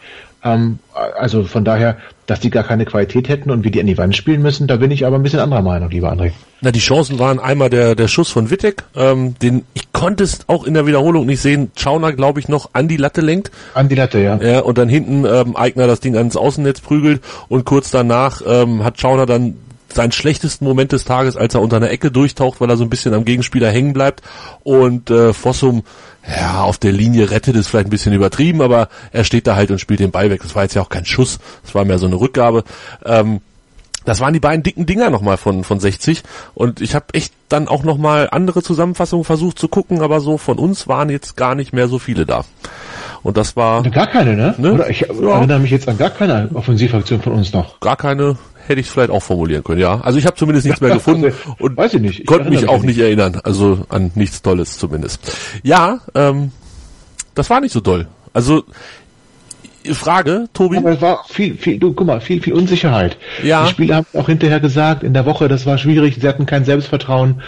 Ähm, also von daher, dass die gar keine Qualität hätten und wir die an die Wand spielen müssen, da bin ich aber ein bisschen anderer Meinung, lieber André. Na, die Chancen waren einmal der, der Schuss von Wittek, ähm, den ich konnte es auch in der Wiederholung nicht sehen. Schauner, glaube ich, noch an die Latte lenkt. An die Latte, ja. Ja, und dann hinten ähm, Eigner das Ding ans Außennetz prügelt und kurz danach ähm, hat Schauner dann seinen schlechtesten Moment des Tages, als er unter einer Ecke durchtaucht, weil er so ein bisschen am Gegenspieler hängen bleibt und äh, Fossum ja, auf der Linie rettet ist vielleicht ein bisschen übertrieben, aber er steht da halt und spielt den Ball weg. Das war jetzt ja auch kein Schuss, das war mehr so eine Rückgabe. Ähm, das waren die beiden dicken Dinger nochmal von, von 60 und ich habe echt dann auch nochmal andere Zusammenfassungen versucht zu gucken, aber so von uns waren jetzt gar nicht mehr so viele da. Und das war Gar keine, ne? Ne? Oder ich Ja. erinnere mich jetzt an gar keine Offensivaktion von uns noch. gar keine, hätte ich vielleicht auch formulieren können, ja. Also ich habe zumindest nichts mehr <laughs> gefunden und weiß ich nicht. Ich konnte mich auch nicht erinnern, also an nichts Tolles zumindest. Ja, ähm, das war nicht so doll. Also Frage, Tobi? Aber es war viel, viel, du, guck mal, viel, viel Unsicherheit. Ja. Die Spieler haben auch hinterher gesagt, in der Woche, das war schwierig, sie hatten kein Selbstvertrauen,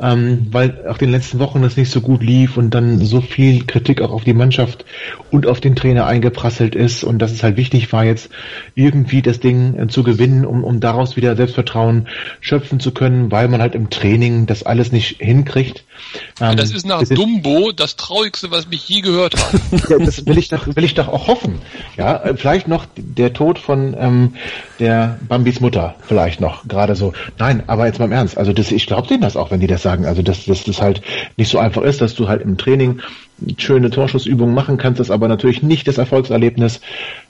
ähm, weil auch in den letzten Wochen das nicht so gut lief und dann so viel Kritik auch auf die Mannschaft und auf den Trainer eingeprasselt ist und dass es halt wichtig war, jetzt irgendwie das Ding äh, zu gewinnen, um, um daraus wieder Selbstvertrauen schöpfen zu können, weil man halt im Training das alles nicht hinkriegt. Ähm, Das ist nach es Dumbo das Traurigste, was ich je gehört habe. <laughs> ja, das will ich doch, will ich doch auch hoffen. Ja, äh, vielleicht noch der Tod von ähm, der Bambis Mutter, vielleicht noch, gerade so. Nein, aber jetzt mal im Ernst. Also das, ich glaube denen das auch, wenn die das sagen. Also dass, dass das halt nicht so einfach ist, dass du halt im Training schöne Torschussübungen machen kannst, das aber natürlich nicht das Erfolgserlebnis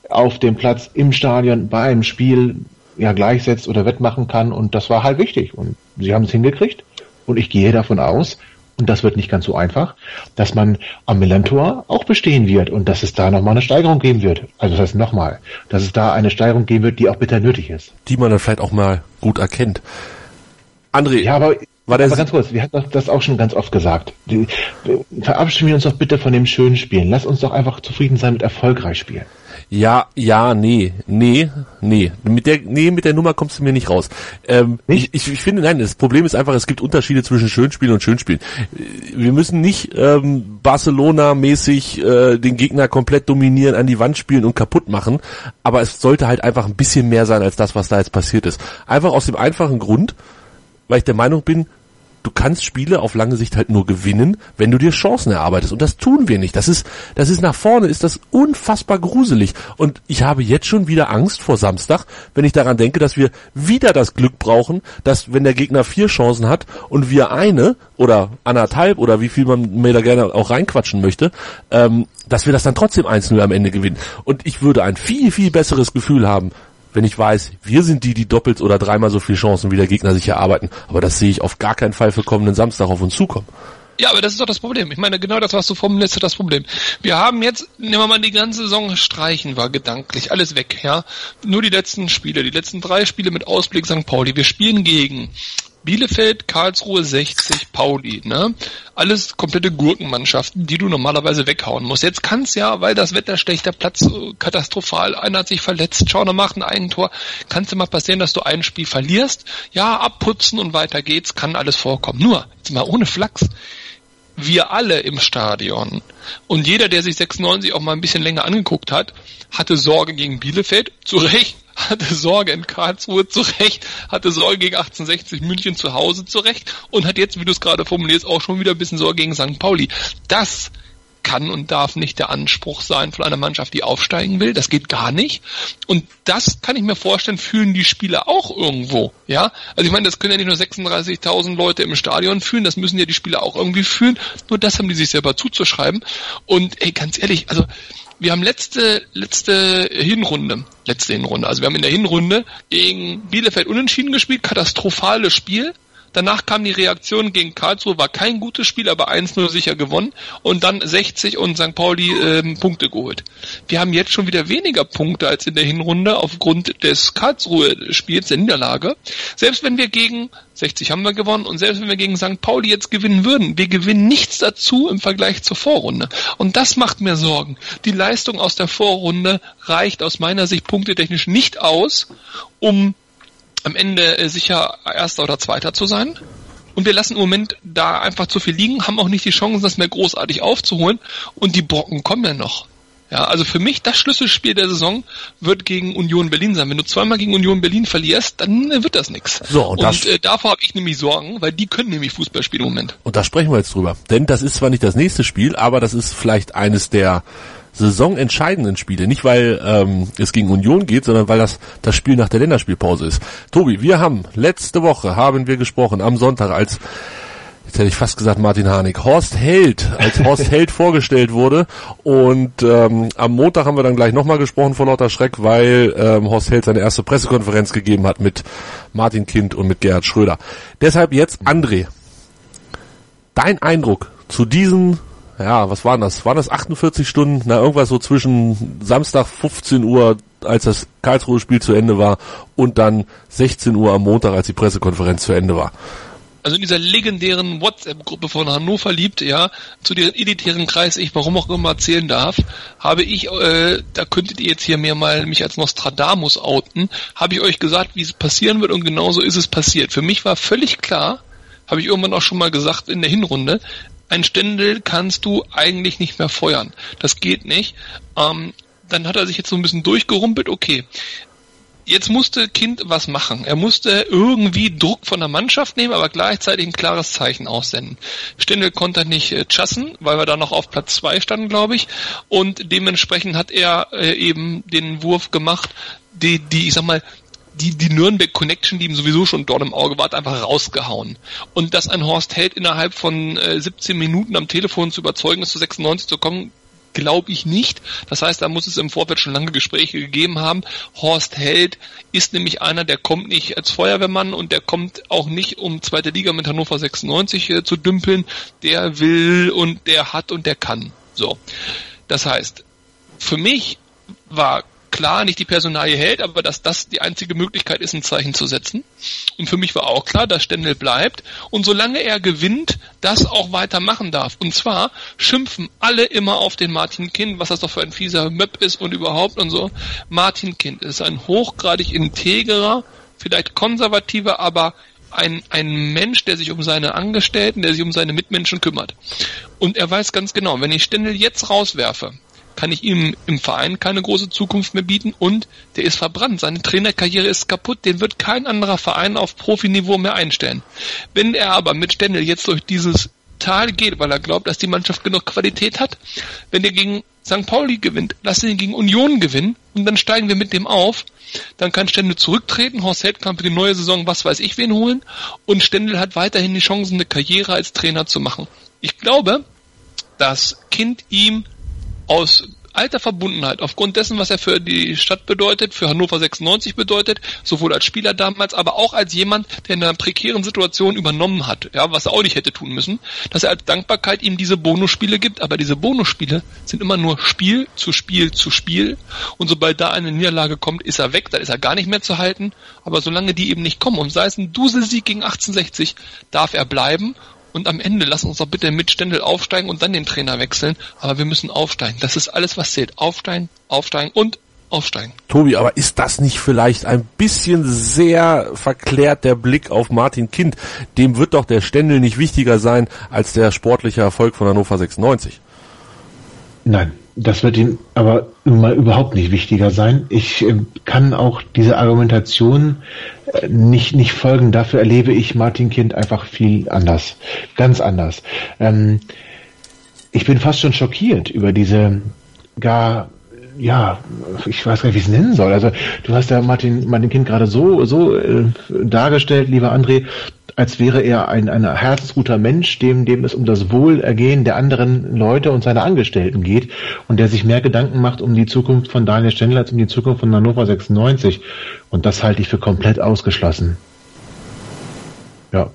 auf dem Platz im Stadion bei einem Spiel ja gleichsetzt oder wettmachen kann. Und das war halt wichtig. Und sie haben es hingekriegt. Und ich gehe davon aus, und das wird nicht ganz so einfach, dass man am Millantor auch bestehen wird und dass es da nochmal eine Steigerung geben wird. Also das heißt nochmal, dass es da eine Steigerung geben wird, die auch bitter nötig ist. Die man dann vielleicht auch mal gut erkennt. André, Ja, aber, War der aber ganz kurz, wir hatten das auch schon ganz oft gesagt. Verabschieden wir uns doch bitte von dem schönen Spielen. Lass uns doch einfach zufrieden sein mit erfolgreich spielen. Ja, ja, nee, nee, nee. Mit der, nee, mit der Nummer kommst du mir nicht raus. Ähm, Nicht? Ich, ich, ich finde, nein, das Problem ist einfach, es gibt Unterschiede zwischen Schönspielen und Schönspielen. Wir müssen nicht ähm, Barcelona-mäßig äh, den Gegner komplett dominieren, an die Wand spielen und kaputt machen, aber es sollte halt einfach ein bisschen mehr sein als das, was da jetzt passiert ist. Einfach aus dem einfachen Grund, weil ich der Meinung bin, du kannst Spiele auf lange Sicht halt nur gewinnen, wenn du dir Chancen erarbeitest. Und das tun wir nicht. Das ist, das ist nach vorne, ist das unfassbar gruselig. Und ich habe jetzt schon wieder Angst vor Samstag, wenn ich daran denke, dass wir wieder das Glück brauchen, dass wenn der Gegner vier Chancen hat und wir eine oder anderthalb oder wie viel man mir da gerne auch reinquatschen möchte, ähm, dass wir das dann trotzdem 1-0 am Ende gewinnen. Und ich würde ein viel, viel besseres Gefühl haben, wenn ich weiß, wir sind die, die doppelt oder dreimal so viele Chancen wie der Gegner sich erarbeiten. Aber das sehe ich auf gar keinen Fall für kommenden Samstag auf uns zukommen. Ja, aber das ist doch das Problem. Ich meine, genau das, was du formulierst, ist das Problem. Wir haben jetzt, nehmen wir mal die ganze Saison streichen war gedanklich, alles weg, ja. Nur die letzten Spiele, die letzten drei Spiele mit Ausblick St. Pauli. Wir spielen gegen Bielefeld, Karlsruhe 60, Pauli, ne? Alles komplette Gurkenmannschaften, die du normalerweise weghauen musst. Jetzt kann's ja, weil das Wetter schlecht, der Platz äh, katastrophal, einer hat sich verletzt, Schauner macht ein Eigentor, kann's ja mal passieren, dass du ein Spiel verlierst. Ja, abputzen und weiter geht's, kann alles vorkommen. Nur, jetzt mal ohne Flachs wir alle im Stadion und jeder, der sich 96 auch mal ein bisschen länger angeguckt hat, hatte Sorge gegen Bielefeld, zu Recht, <laughs> hatte Sorge in Karlsruhe, zu Recht, hatte Sorge gegen 1860 München zu Hause, zu Recht und hat jetzt, wie du es gerade formulierst, auch schon wieder ein bisschen Sorge gegen St. Pauli. Das kann und darf nicht der Anspruch sein von einer Mannschaft, die aufsteigen will. Das geht gar nicht. Und das kann ich mir vorstellen, fühlen die Spieler auch irgendwo. Ja, also ich meine, das können ja nicht nur 36.000 Leute im Stadion fühlen, das müssen ja die Spieler auch irgendwie fühlen. Nur das haben die sich selber zuzuschreiben. Und ey, ganz ehrlich, also wir haben letzte letzte Hinrunde, letzte Hinrunde. Also wir haben in der Hinrunde gegen Bielefeld unentschieden gespielt, katastrophales Spiel. Danach kam die Reaktion gegen Karlsruhe, war kein gutes Spiel, aber 1-0 sicher gewonnen und dann 60 und St. Pauli ähm, Punkte geholt. Wir haben jetzt schon wieder weniger Punkte als in der Hinrunde aufgrund des Karlsruhe-Spiels, der Niederlage. Selbst wenn wir gegen 60 haben wir gewonnen und selbst wenn wir gegen St. Pauli jetzt gewinnen würden, wir gewinnen nichts dazu im Vergleich zur Vorrunde. Und das macht mir Sorgen. Die Leistung aus der Vorrunde reicht aus meiner Sicht punktetechnisch nicht aus, um am Ende äh, sicher Erster oder Zweiter zu sein. Und wir lassen im Moment da einfach zu viel liegen, haben auch nicht die Chancen, das mehr großartig aufzuholen. Und die Brocken kommen ja noch. Ja, also für mich das Schlüsselspiel der Saison wird gegen Union Berlin sein. Wenn du zweimal gegen Union Berlin verlierst, dann wird das nichts. So, und und das- äh, davor habe ich nämlich Sorgen, weil die können nämlich Fußball spielen im Moment. Und da sprechen wir jetzt drüber. Denn das ist zwar nicht das nächste Spiel, aber das ist vielleicht eines der saisonentscheidenden Spiele. Nicht, weil ähm, es gegen Union geht, sondern weil das das Spiel nach der Länderspielpause ist. Tobi, wir haben letzte Woche, haben wir gesprochen, am Sonntag, als jetzt hätte ich fast gesagt Martin Harnik, Horst Held, als Horst <laughs> Held vorgestellt wurde. Und ähm, am Montag haben wir dann gleich nochmal gesprochen vor lauter Schreck, weil ähm, Horst Held seine erste Pressekonferenz gegeben hat mit Martin Kind und mit Gerhard Schröder. Deshalb jetzt André. Dein Eindruck zu diesen, ja, was waren das? Waren das 48 Stunden? Na, irgendwas so zwischen Samstag 15 Uhr, als das Karlsruhe-Spiel zu Ende war, und dann 16 Uhr am Montag, als die Pressekonferenz zu Ende war. Also in dieser legendären WhatsApp-Gruppe von Hannover liebt, ja, zu deren elitären Kreis ich warum auch immer erzählen darf, habe ich, äh, da könntet ihr jetzt hier mir mal mich als Nostradamus outen, habe ich euch gesagt, wie es passieren wird und genauso ist es passiert. Für mich war völlig klar, habe ich irgendwann auch schon mal gesagt in der Hinrunde, ein Ständel kannst du eigentlich nicht mehr feuern. Das geht nicht. Ähm, dann hat er sich jetzt so ein bisschen durchgerumpelt, okay. Jetzt musste Kind was machen. Er musste irgendwie Druck von der Mannschaft nehmen, aber gleichzeitig ein klares Zeichen aussenden. Stendel konnte nicht äh, chassen, weil wir da noch auf Platz zwei standen, glaube ich. Und dementsprechend hat er äh, eben den Wurf gemacht, die, die, ich sag mal, die, die Nürnberg Connection, die ihm sowieso schon dort im Auge war, hat einfach rausgehauen. Und dass ein Horst Held innerhalb von äh, 17 Minuten am Telefon zu überzeugen ist, zu 96 zu kommen, glaube ich nicht. Das heißt, da muss es im Vorfeld schon lange Gespräche gegeben haben. Horst Held ist nämlich einer, der kommt nicht als Feuerwehrmann und der kommt auch nicht, um zweite Liga mit Hannover 96 äh, zu dümpeln. Der will und der hat und der kann. So. Das heißt, für mich war klar, nicht die Personalie hält, aber dass das die einzige Möglichkeit ist, ein Zeichen zu setzen. Und für mich war auch klar, dass Stendel bleibt und solange er gewinnt, das auch weitermachen darf. Und zwar schimpfen alle immer auf den Martin Kind, was das doch für ein fieser Möb ist und überhaupt und so. Martin Kind ist ein hochgradig integrer, vielleicht konservativer, aber ein, ein Mensch, der sich um seine Angestellten, der sich um seine Mitmenschen kümmert. Und er weiß ganz genau, wenn ich Stendel jetzt rauswerfe, kann ich ihm im Verein keine große Zukunft mehr bieten und der ist verbrannt. Seine Trainerkarriere ist kaputt. Den wird kein anderer Verein auf Profiniveau mehr einstellen. Wenn er aber mit Stendel jetzt durch dieses Tal geht, weil er glaubt, dass die Mannschaft genug Qualität hat, wenn er gegen St. Pauli gewinnt, lass ihn gegen Union gewinnen und dann steigen wir mit dem auf, dann kann Stendel zurücktreten, Horst Held kann für die neue Saison was weiß ich wen holen und Stendel hat weiterhin die Chance, eine Karriere als Trainer zu machen. Ich glaube, dass Kind ihm aus alter Verbundenheit, aufgrund dessen, was er für die Stadt bedeutet, für Hannover 96 bedeutet, sowohl als Spieler damals, aber auch als jemand, der in einer prekären Situation übernommen hat, ja, was er auch nicht hätte tun müssen, dass er als Dankbarkeit ihm diese Bonusspiele gibt, aber diese Bonusspiele sind immer nur Spiel zu Spiel zu Spiel. Und sobald da eine Niederlage kommt, ist er weg, dann ist er gar nicht mehr zu halten, aber solange die eben nicht kommen und sei es ein Duselsieg gegen 1860, darf er bleiben und am Ende lass uns doch bitte mit Stendel aufsteigen und dann den Trainer wechseln. Aber wir müssen aufsteigen. Das ist alles, was zählt. Aufsteigen, aufsteigen und aufsteigen. Tobi, aber ist das nicht vielleicht ein bisschen sehr verklärt der Blick auf Martin Kind? Dem wird doch der Stendel nicht wichtiger sein als der sportliche Erfolg von Hannover 96. Nein, das wird ihm aber nun mal überhaupt nicht wichtiger sein. Ich äh, kann auch diese Argumentation äh, nicht, nicht folgen. Dafür erlebe ich Martin Kind einfach viel anders. Ganz anders. Ähm, ich bin fast schon schockiert über diese gar ja, ich weiß gar nicht, wie ich es nennen soll. Also du hast ja Martin, Martin Kind gerade so, so äh, dargestellt, lieber André, als wäre er ein, ein herzensguter Mensch, dem, dem es um das Wohlergehen der anderen Leute und seiner Angestellten geht und der sich mehr Gedanken macht um die Zukunft von Daniel Stendler als um die Zukunft von Hannover 96. Und das halte ich für komplett ausgeschlossen. Ja.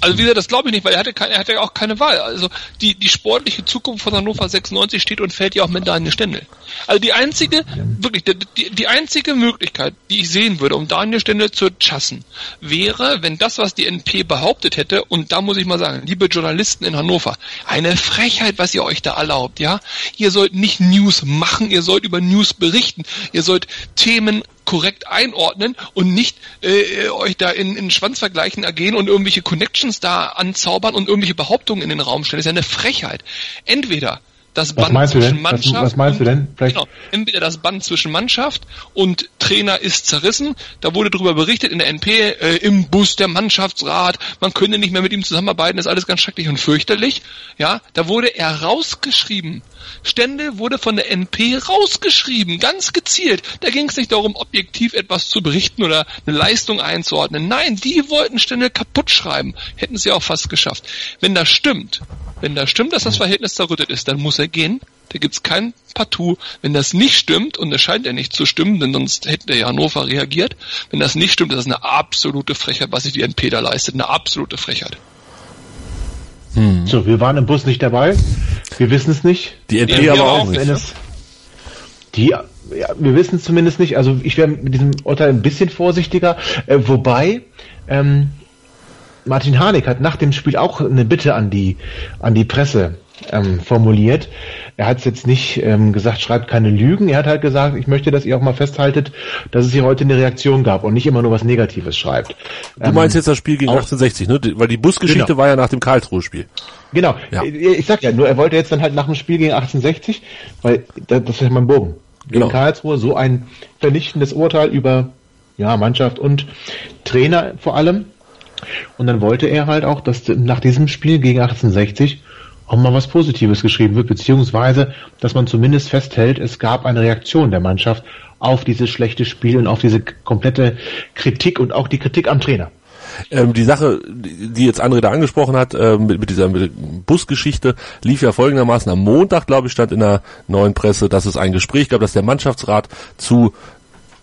Also wie gesagt, das glaube ich nicht, weil er hatte, keine, er hatte ja auch keine Wahl. Also die, die sportliche Zukunft von Hannover 96 steht und fällt ja auch mit Daniel Stendel. Also die einzige, wirklich, die, die einzige Möglichkeit, die ich sehen würde, um Daniel Stendel zu chassen, wäre, wenn das, was die NP behauptet hätte, und da muss ich mal sagen, liebe Journalisten in Hannover, eine Frechheit, was ihr euch da erlaubt, ja? Ihr sollt nicht News machen, ihr sollt über News berichten, ihr sollt Themen korrekt einordnen und nicht äh, euch da in, in Schwanzvergleichen ergehen und irgendwelche Connections da anzaubern und irgendwelche Behauptungen in den Raum stellen. Das ist ja eine Frechheit. Entweder das was Band zwischen Mannschaft was, was meinst und, du denn? Vielleicht genau, entweder das Band zwischen Mannschaft und Trainer ist zerrissen. Da wurde darüber berichtet in der NP äh, im Bus der Mannschaftsrat. Man könne nicht mehr mit ihm zusammenarbeiten. Das ist alles ganz schrecklich und fürchterlich. Ja, da wurde er rausgeschrieben. Stände wurde von der NP rausgeschrieben, ganz gezielt. Da ging es nicht darum, objektiv etwas zu berichten oder eine Leistung einzuordnen. Nein, die wollten Stände kaputt schreiben. Hätten sie auch fast geschafft. Wenn das stimmt, wenn das stimmt, dass das Verhältnis zerrüttet ist, dann muss er gehen. Da gibt's kein Partout. Wenn das nicht stimmt, und es scheint ja nicht zu stimmen, denn sonst hätte ja Hannover reagiert, wenn das nicht stimmt, das ist eine absolute Frechheit, was sich die NP da leistet. Eine absolute Frechheit. Hm. So, wir waren im Bus nicht dabei. Wir wissen es nicht. Die NP ja, aber auch nicht. Ne? Die, ja, wir wissen es zumindest nicht. Also ich wäre mit diesem Urteil ein bisschen vorsichtiger. Äh, wobei, ähm, Martin Harnik hat nach dem Spiel auch eine Bitte an die, an die Presse ähm, formuliert. Er hat jetzt nicht ähm, gesagt, schreibt keine Lügen. Er hat halt gesagt, ich möchte, dass ihr auch mal festhaltet, dass es hier heute eine Reaktion gab und nicht immer nur was Negatives schreibt. Du meinst jetzt das Spiel gegen 1860, ne? Weil die Busgeschichte genau. war ja nach dem Karlsruhe-Spiel. Genau. Ja. Ich sag ja, nur er wollte jetzt dann halt nach dem Spiel gegen 1860, weil das, das ist ja mein Bogen. Gegen genau. Karlsruhe so ein vernichtendes Urteil über ja, Mannschaft und Trainer vor allem. Und dann wollte er halt auch, dass nach diesem Spiel gegen 1860 auch mal was Positives geschrieben wird, beziehungsweise, dass man zumindest festhält, es gab eine Reaktion der Mannschaft auf dieses schlechte Spiel und auf diese komplette Kritik und auch die Kritik am Trainer. Ähm, die Sache, die jetzt André da angesprochen hat, äh, mit, mit dieser Busgeschichte, lief ja folgendermaßen am Montag, glaube ich, stand in der neuen Presse, dass es ein Gespräch gab, dass der Mannschaftsrat zu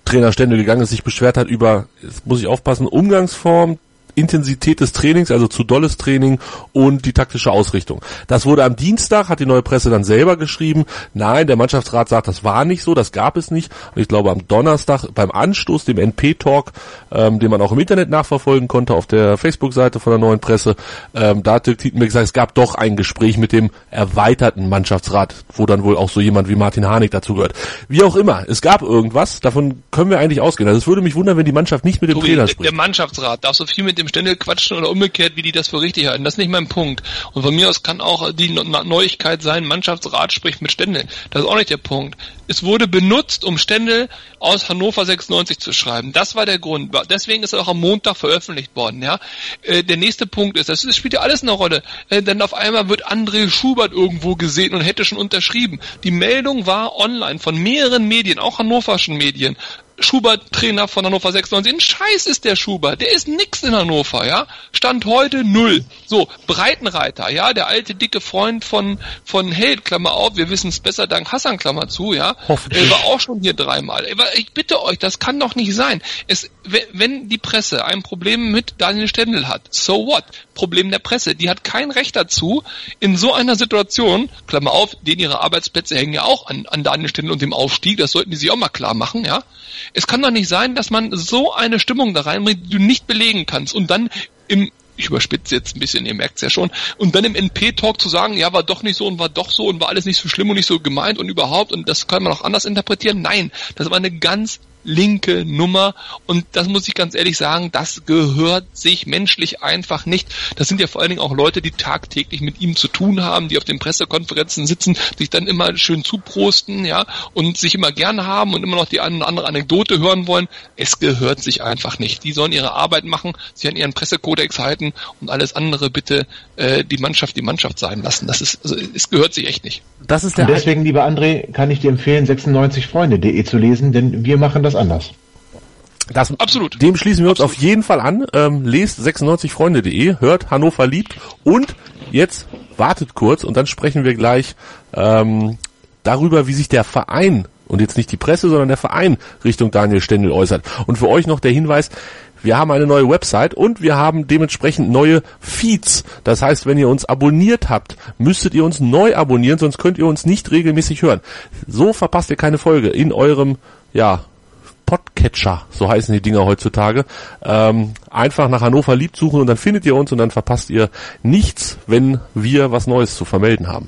Trainer Stände gegangen ist, sich beschwert hat über, jetzt muss ich aufpassen, Umgangsform, Intensität des Trainings, also zu dolles Training und die taktische Ausrichtung. Das wurde am Dienstag, hat die neue Presse dann selber geschrieben, nein, der Mannschaftsrat sagt, das war nicht so, das gab es nicht. Und ich glaube am Donnerstag beim Anstoß, dem NP-Talk, ähm, den man auch im Internet nachverfolgen konnte auf der Facebook-Seite von der neuen Presse, ähm, da hat Dirk Tietenberg gesagt, es gab doch ein Gespräch mit dem erweiterten Mannschaftsrat, wo dann wohl auch so jemand wie Martin Harnik dazu gehört. Wie auch immer, es gab irgendwas, davon können wir eigentlich ausgehen. Also es würde mich wundern, wenn die Mannschaft nicht mit dem Tobi, Trainer spricht. Der Mannschaftsrat darf so viel mit dem dem Stände quatschen oder umgekehrt, wie die das für richtig halten. Das ist nicht mein Punkt. Und von mir aus kann auch die Neuigkeit sein, Mannschaftsrat spricht mit Stendel. Das ist auch nicht der Punkt. Es wurde benutzt, um Stendel aus Hannover 96 zu schreiben. Das war der Grund. Deswegen ist er auch am Montag veröffentlicht worden. Ja, äh, Der nächste Punkt ist, das spielt ja alles eine Rolle, äh, denn auf einmal wird André Schubert irgendwo gesehen und hätte schon unterschrieben. Die Meldung war online von mehreren Medien, auch hannoverschen Medien. Schubert Trainer von Hannover 96. Ein Scheiß ist der Schubert. Der ist nix in Hannover, ja. Stand heute null. So, Breitenreiter, ja, der alte dicke Freund von, von Held, Klammer auf, wir wissen es besser dank Hassan, Klammer zu, ja. Er war auch schon hier dreimal. Aber ich bitte euch, das kann doch nicht sein. Es, wenn die Presse ein Problem mit Daniel Stendel hat, so what? Problem der Presse. Die hat kein Recht dazu, in so einer Situation, Klammer auf, denen ihre Arbeitsplätze hängen ja auch an, an Daniel Stendel und dem Aufstieg, das sollten die sich auch mal klar machen, ja es kann doch nicht sein, dass man so eine Stimmung da reinbringt, die du nicht belegen kannst und dann im ich überspitze jetzt ein bisschen, ihr merkt's ja schon, und dann im NP-Talk zu sagen, ja, war doch nicht so und war doch so und war alles nicht so schlimm und nicht so gemeint und überhaupt und das kann man auch anders interpretieren. Nein, das war eine ganz linke Nummer. Und das muss ich ganz ehrlich sagen, das gehört sich menschlich einfach nicht. Das sind ja vor allen Dingen auch Leute, die tagtäglich mit ihm zu tun haben, die auf den Pressekonferenzen sitzen, sich dann immer schön zuprosten, ja, und sich immer gerne haben und immer noch die eine oder andere Anekdote hören wollen. Es gehört sich einfach nicht. Die sollen ihre Arbeit machen, sich an ihren Pressekodex halten und alles andere bitte äh, die Mannschaft die Mannschaft sein lassen. Das ist, also, es gehört sich echt nicht. Das ist der und deswegen, lieber André, kann ich dir empfehlen, 96freunde.de zu lesen, denn wir machen das anders. Das, Absolut. Dem schließen wir uns Absolut. auf jeden Fall an. Ähm, lest 96freunde.de, hört Hannover liebt und jetzt wartet kurz und dann sprechen wir gleich ähm, darüber, wie sich der Verein und jetzt nicht die Presse, sondern der Verein Richtung Daniel Stendel äußert. Und für euch noch der Hinweis, wir haben eine neue Website und wir haben dementsprechend neue Feeds. Das heißt, wenn ihr uns abonniert habt, müsstet ihr uns neu abonnieren, sonst könnt ihr uns nicht regelmäßig hören. So verpasst ihr keine Folge in eurem, ja, Podcatcher, so heißen die Dinger heutzutage. Ähm, einfach nach Hannover Lieb suchen und dann findet ihr uns und dann verpasst ihr nichts, wenn wir was Neues zu vermelden haben.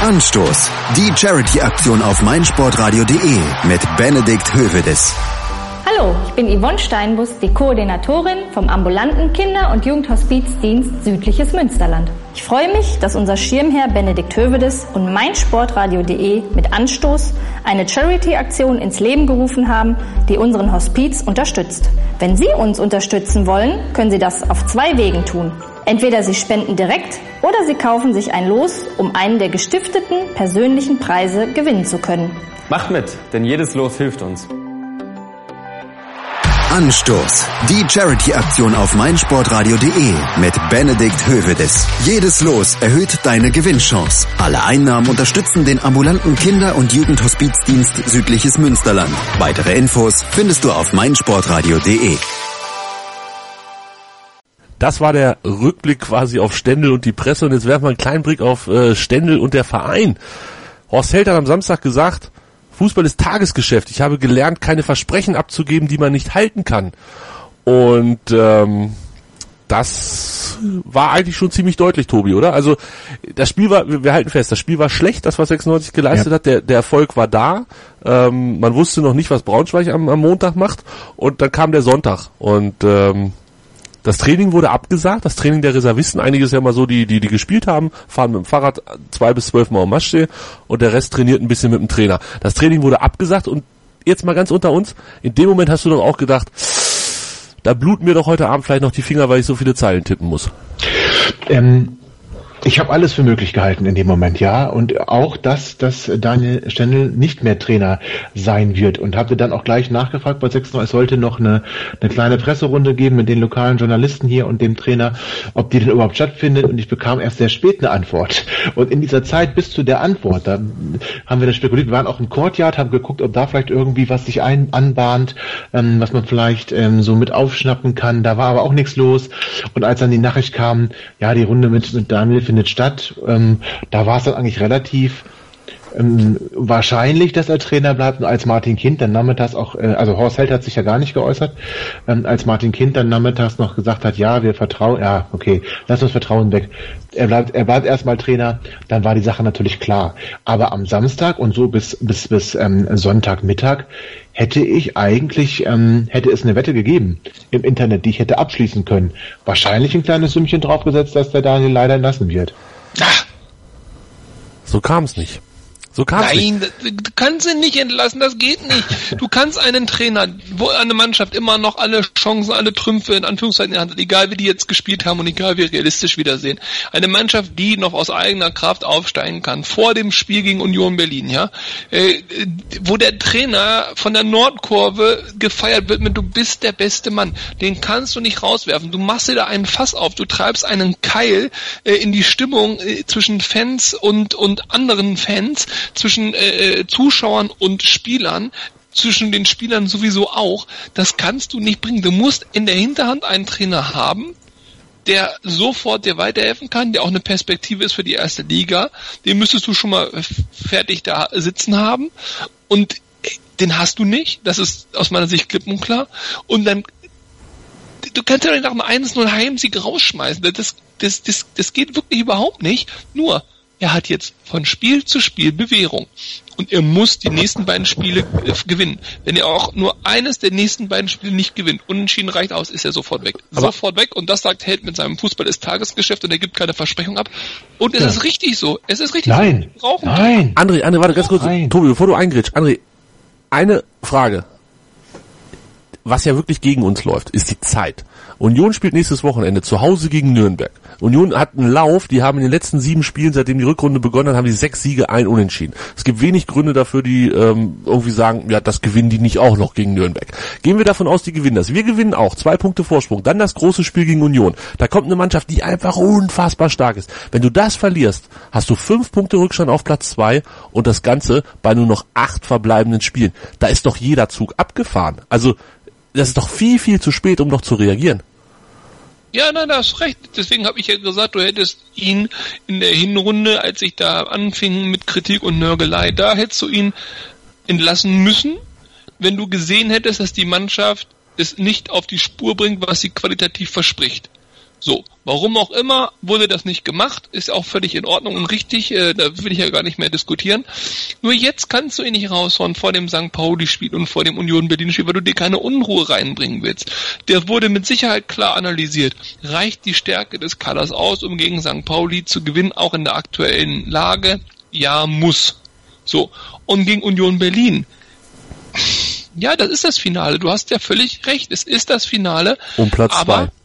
Anstoß. Die Charity-Aktion auf meinsportradio.de mit Benedikt Hövedes. Hallo, ich bin Yvonne Steinbus, die Koordinatorin vom ambulanten Kinder- und Jugendhospizdienst Südliches Münsterland. Ich freue mich, dass unser Schirmherr Benedikt Hövedes und meinsportradio.de mit Anstoß eine Charity-Aktion ins Leben gerufen haben, die unseren Hospiz unterstützt. Wenn Sie uns unterstützen wollen, können Sie das auf zwei Wegen tun. Entweder Sie spenden direkt oder Sie kaufen sich ein Los, um einen der gestifteten persönlichen Preise gewinnen zu können. Macht mit, denn jedes Los hilft uns. Anstoß. Die Charity-Aktion auf meinsportradio.de mit Benedikt Hövedes. Jedes Los erhöht deine Gewinnchance. Alle Einnahmen unterstützen den ambulanten Kinder- und Jugendhospizdienst Südliches Münsterland. Weitere Infos findest du auf meinsportradio.de. Das war der Rückblick quasi auf Stendel und die Presse und jetzt werfen wir einen kleinen Blick auf äh, Stendel und der Verein. Horst Held hat am Samstag gesagt, Fußball ist Tagesgeschäft. Ich habe gelernt, keine Versprechen abzugeben, die man nicht halten kann. Und ähm, das war eigentlich schon ziemlich deutlich, Tobi, oder? Also das Spiel war, wir halten fest, das Spiel war schlecht, das was 96 geleistet ja. hat, der, der Erfolg war da. Ähm, man wusste noch nicht, was Braunschweig am, am Montag macht und dann kam der Sonntag und ähm, das Training wurde abgesagt, das Training der Reservisten, einiges ja mal so, die, die, die gespielt haben, fahren mit dem Fahrrad zwei bis zwölf Mal um Maschsee und der Rest trainiert ein bisschen mit dem Trainer. Das Training wurde abgesagt und jetzt mal ganz unter uns, in dem Moment hast du doch auch gedacht, da bluten mir doch heute Abend vielleicht noch die Finger, weil ich so viele Zeilen tippen muss. Ähm, ich habe alles für möglich gehalten in dem Moment, ja. Und auch das, dass Daniel Stendel nicht mehr Trainer sein wird. Und habe dann auch gleich nachgefragt bei 6 es sollte noch eine, eine kleine Presserunde geben mit den lokalen Journalisten hier und dem Trainer, ob die denn überhaupt stattfindet. Und ich bekam erst sehr spät eine Antwort. Und in dieser Zeit bis zu der Antwort, da haben wir dann spekuliert, wir waren auch im Courtyard, haben geguckt, ob da vielleicht irgendwie was sich ein, anbahnt, ähm, was man vielleicht ähm, so mit aufschnappen kann. Da war aber auch nichts los. Und als dann die Nachricht kam, ja, die Runde mit, mit Daniel findet statt. Ähm, da war es dann eigentlich relativ ähm, wahrscheinlich, dass er Trainer bleibt. Und als Martin Kind dann nachmittags auch, äh, also Horst Held hat sich ja gar nicht geäußert, ähm, als Martin Kind dann nachmittags noch gesagt hat, ja, wir vertrauen, ja, okay, lass uns Vertrauen weg. Er bleibt, er bleibt erstmal Trainer, dann war die Sache natürlich klar. Aber am Samstag und so bis bis bis ähm, Sonntagmittag hätte ich eigentlich, ähm, hätte es eine Wette gegeben im Internet, die ich hätte abschließen können. Wahrscheinlich ein kleines Sümmchen draufgesetzt, dass der Daniel leider entlassen wird. Ach. So kam es nicht. So kann's Nein, nicht. du kannst ihn nicht entlassen, das geht nicht. Du kannst einen Trainer, wo eine Mannschaft immer noch alle Chancen, alle Trümpfe in Anführungszeichen in der Hand hat, egal wie die jetzt gespielt haben und egal wie realistisch wiedersehen. Eine Mannschaft, die noch aus eigener Kraft aufsteigen kann, vor dem Spiel gegen Union Berlin, ja, äh, wo der Trainer von der Nordkurve gefeiert wird mit, du bist der beste Mann. Den kannst du nicht rauswerfen. Du machst dir da einen Fass auf, du treibst einen Keil äh, in die Stimmung äh, zwischen Fans und, und anderen Fans, zwischen äh, äh, Zuschauern und Spielern, zwischen den Spielern sowieso auch. Das kannst du nicht bringen. Du musst in der Hinterhand einen Trainer haben, der sofort dir weiterhelfen kann, der auch eine Perspektive ist für die erste Liga. Den müsstest du schon mal fertig da sitzen haben. Und den hast du nicht. Das ist aus meiner Sicht klipp und klar. Und dann, du kannst ja nicht nach einem 1-0 Heimsieg rausschmeißen. Das, das, das, das geht wirklich überhaupt nicht. Nur, er hat jetzt von Spiel zu Spiel Bewährung. Und er muss die nächsten beiden Spiele äh, gewinnen. Wenn er auch nur eines der nächsten beiden Spiele nicht gewinnt, unentschieden reicht aus, ist er sofort weg. Aber sofort weg. Und das sagt Held mit seinem Fußball ist Tagesgeschäft und er gibt keine Versprechung ab. Und es ja. ist richtig so. Es ist richtig Nein. so. Brauchen Nein. André, André, warte ganz kurz. Nein. Tobi, bevor du eingrätsch. André, eine Frage. Was ja wirklich gegen uns läuft, ist die Zeit. Union spielt nächstes Wochenende zu Hause gegen Nürnberg. Union hat einen Lauf, die haben in den letzten sieben Spielen, seitdem die Rückrunde begonnen hat, haben die sechs Siege, ein Unentschieden. Es gibt wenig Gründe dafür, die ähm, irgendwie sagen, ja, das gewinnen die nicht auch noch gegen Nürnberg. Gehen wir davon aus, die gewinnen das. Wir gewinnen auch, zwei Punkte Vorsprung. Dann das große Spiel gegen Union. Da kommt eine Mannschaft, die einfach unfassbar stark ist. Wenn du das verlierst, hast du fünf Punkte Rückstand auf Platz zwei und das Ganze bei nur noch acht verbleibenden Spielen. Da ist doch jeder Zug abgefahren. Also das ist doch viel, viel zu spät, um noch zu reagieren. Ja, nein, da hast recht. Deswegen habe ich ja gesagt, du hättest ihn in der Hinrunde, als ich da anfing mit Kritik und Nörgelei, da hättest du ihn entlassen müssen, wenn du gesehen hättest, dass die Mannschaft es nicht auf die Spur bringt, was sie qualitativ verspricht. So, warum auch immer wurde das nicht gemacht, ist auch völlig in Ordnung und richtig, äh, da will ich ja gar nicht mehr diskutieren. Nur jetzt kannst du ihn nicht raushauen vor dem St. Pauli-Spiel und vor dem Union Berlin-Spiel, weil du dir keine Unruhe reinbringen willst. Der wurde mit Sicherheit klar analysiert. Reicht die Stärke des Kaders aus, um gegen St. Pauli zu gewinnen, auch in der aktuellen Lage? Ja, muss. So, und gegen Union Berlin. Ja, das ist das Finale. Du hast ja völlig recht. Es ist das Finale. Um Platz aber zwei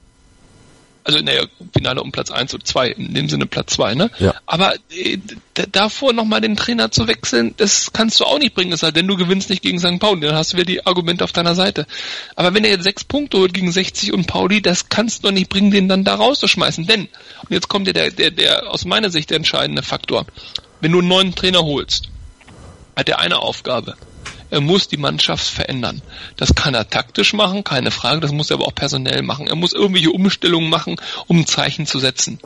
Also naja, Finale um Platz eins oder zwei, in dem Sinne Platz zwei, ne? Ja. Aber äh, davor nochmal den Trainer zu wechseln, das kannst du auch nicht bringen, es sei denn, du gewinnst nicht gegen St. Pauli, dann hast du wieder die Argumente auf deiner Seite. Aber wenn er jetzt sechs Punkte holt gegen 60 und Pauli, das kannst du doch nicht bringen, den dann da rauszuschmeißen. Denn, und jetzt kommt ja der, der, der aus meiner Sicht der entscheidende Faktor. Wenn du einen neuen Trainer holst, hat er eine Aufgabe. Er muss die Mannschaft verändern. Das kann er taktisch machen, keine Frage, das muss er aber auch personell machen. Er muss irgendwelche Umstellungen machen, um ein Zeichen zu setzen.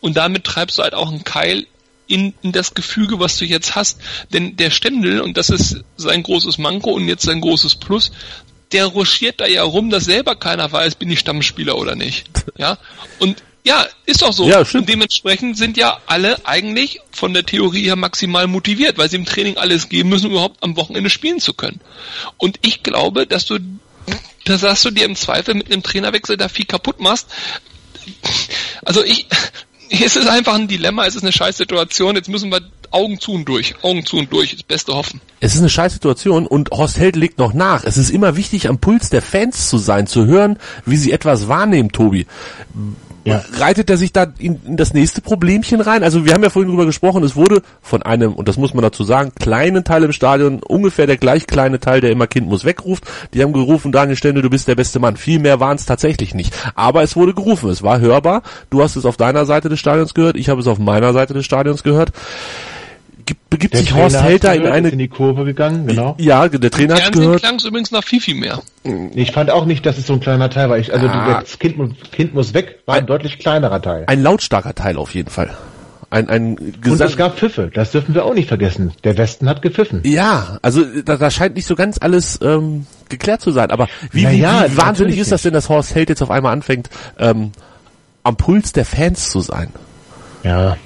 Und damit treibst du halt auch einen Keil in, in das Gefüge, was du jetzt hast. Denn der Stendel, und das ist sein großes Manko und jetzt sein großes Plus, der ruschiert da ja rum, dass selber keiner weiß, bin ich Stammspieler oder nicht. Ja. Und ja, ist doch so. Ja, stimmt. Und dementsprechend sind ja alle eigentlich von der Theorie her maximal motiviert, weil sie im Training alles geben müssen, um überhaupt am Wochenende spielen zu können. Und ich glaube, dass du, dass dass du dir im Zweifel mit einem Trainerwechsel da viel kaputt machst. Also ich, <laughs> es ist einfach ein Dilemma, es ist eine scheiß Situation, jetzt müssen wir Augen zu und durch, Augen zu und durch, das Beste hoffen. Es ist eine scheiß Situation und Horst Held legt noch nach. Es ist immer wichtig, am Puls der Fans zu sein, zu hören, wie sie etwas wahrnehmen, Tobi. Ja. Reitet er sich da in, in das nächste Problemchen rein? Also wir haben ja vorhin drüber gesprochen, es wurde von einem, und das muss man dazu sagen, kleinen Teil im Stadion, ungefähr der gleich kleine Teil, der immer Kind muss wegruft. Die haben gerufen, Daniel Stende, du bist der beste Mann. Viel mehr waren es tatsächlich nicht. Aber es wurde gerufen, es war hörbar. Du hast es auf deiner Seite des Stadions gehört, ich habe es auf meiner Seite des Stadions gehört. Gibt, begibt Der sich Trainer Horst da in eine... ist in die Kurve gegangen, genau. Ja, der Trainer hat Fernsehen gehört. klang es übrigens noch viel, viel mehr. Ich fand auch nicht, dass es so ein kleiner Teil war. Ich, also Ah. das kind, kind muss weg, war ein deutlich kleinerer Teil. Ein lautstarker Teil auf jeden Fall. Ein, ein Und es gab Pfiffe, das dürfen wir auch nicht vergessen. Der Westen hat gepfiffen. Ja, also da, da scheint nicht so ganz alles ähm, geklärt zu sein. Aber wie, Na wie, wie wahnsinnig ist das denn, dass Horst Held jetzt auf einmal anfängt, ähm, am Puls der Fans zu sein? Ja.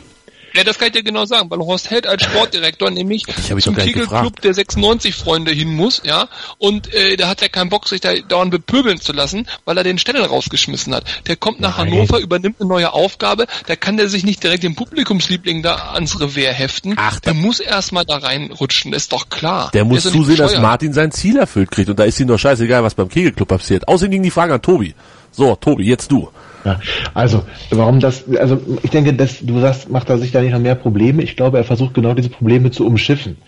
Ja, das kann ich dir genau sagen, weil Horst Held als Sportdirektor nämlich zum Kegelclub der 96 Freunde hin muss, ja, und äh, da hat er keinen Bock, sich da dauernd bepöbeln zu lassen, weil er den Stellen rausgeschmissen hat. Der kommt nach Nein. Hannover, übernimmt eine neue Aufgabe, da kann der sich nicht direkt den Publikumsliebling da ans Revier heften. Ach, der muss erstmal da reinrutschen, ist doch klar. Der muss zusehen, dass. Martin sein Ziel erfüllt kriegt. Und da ist ihm doch scheißegal, was beim Kegelclub passiert. Außerdem ging die Frage an Tobi. So, Tobi, jetzt du. Ja, also, warum das, also ich denke, dass du sagst, macht er sich da nicht noch mehr Probleme. Ich glaube, er versucht genau diese Probleme zu umschiffen.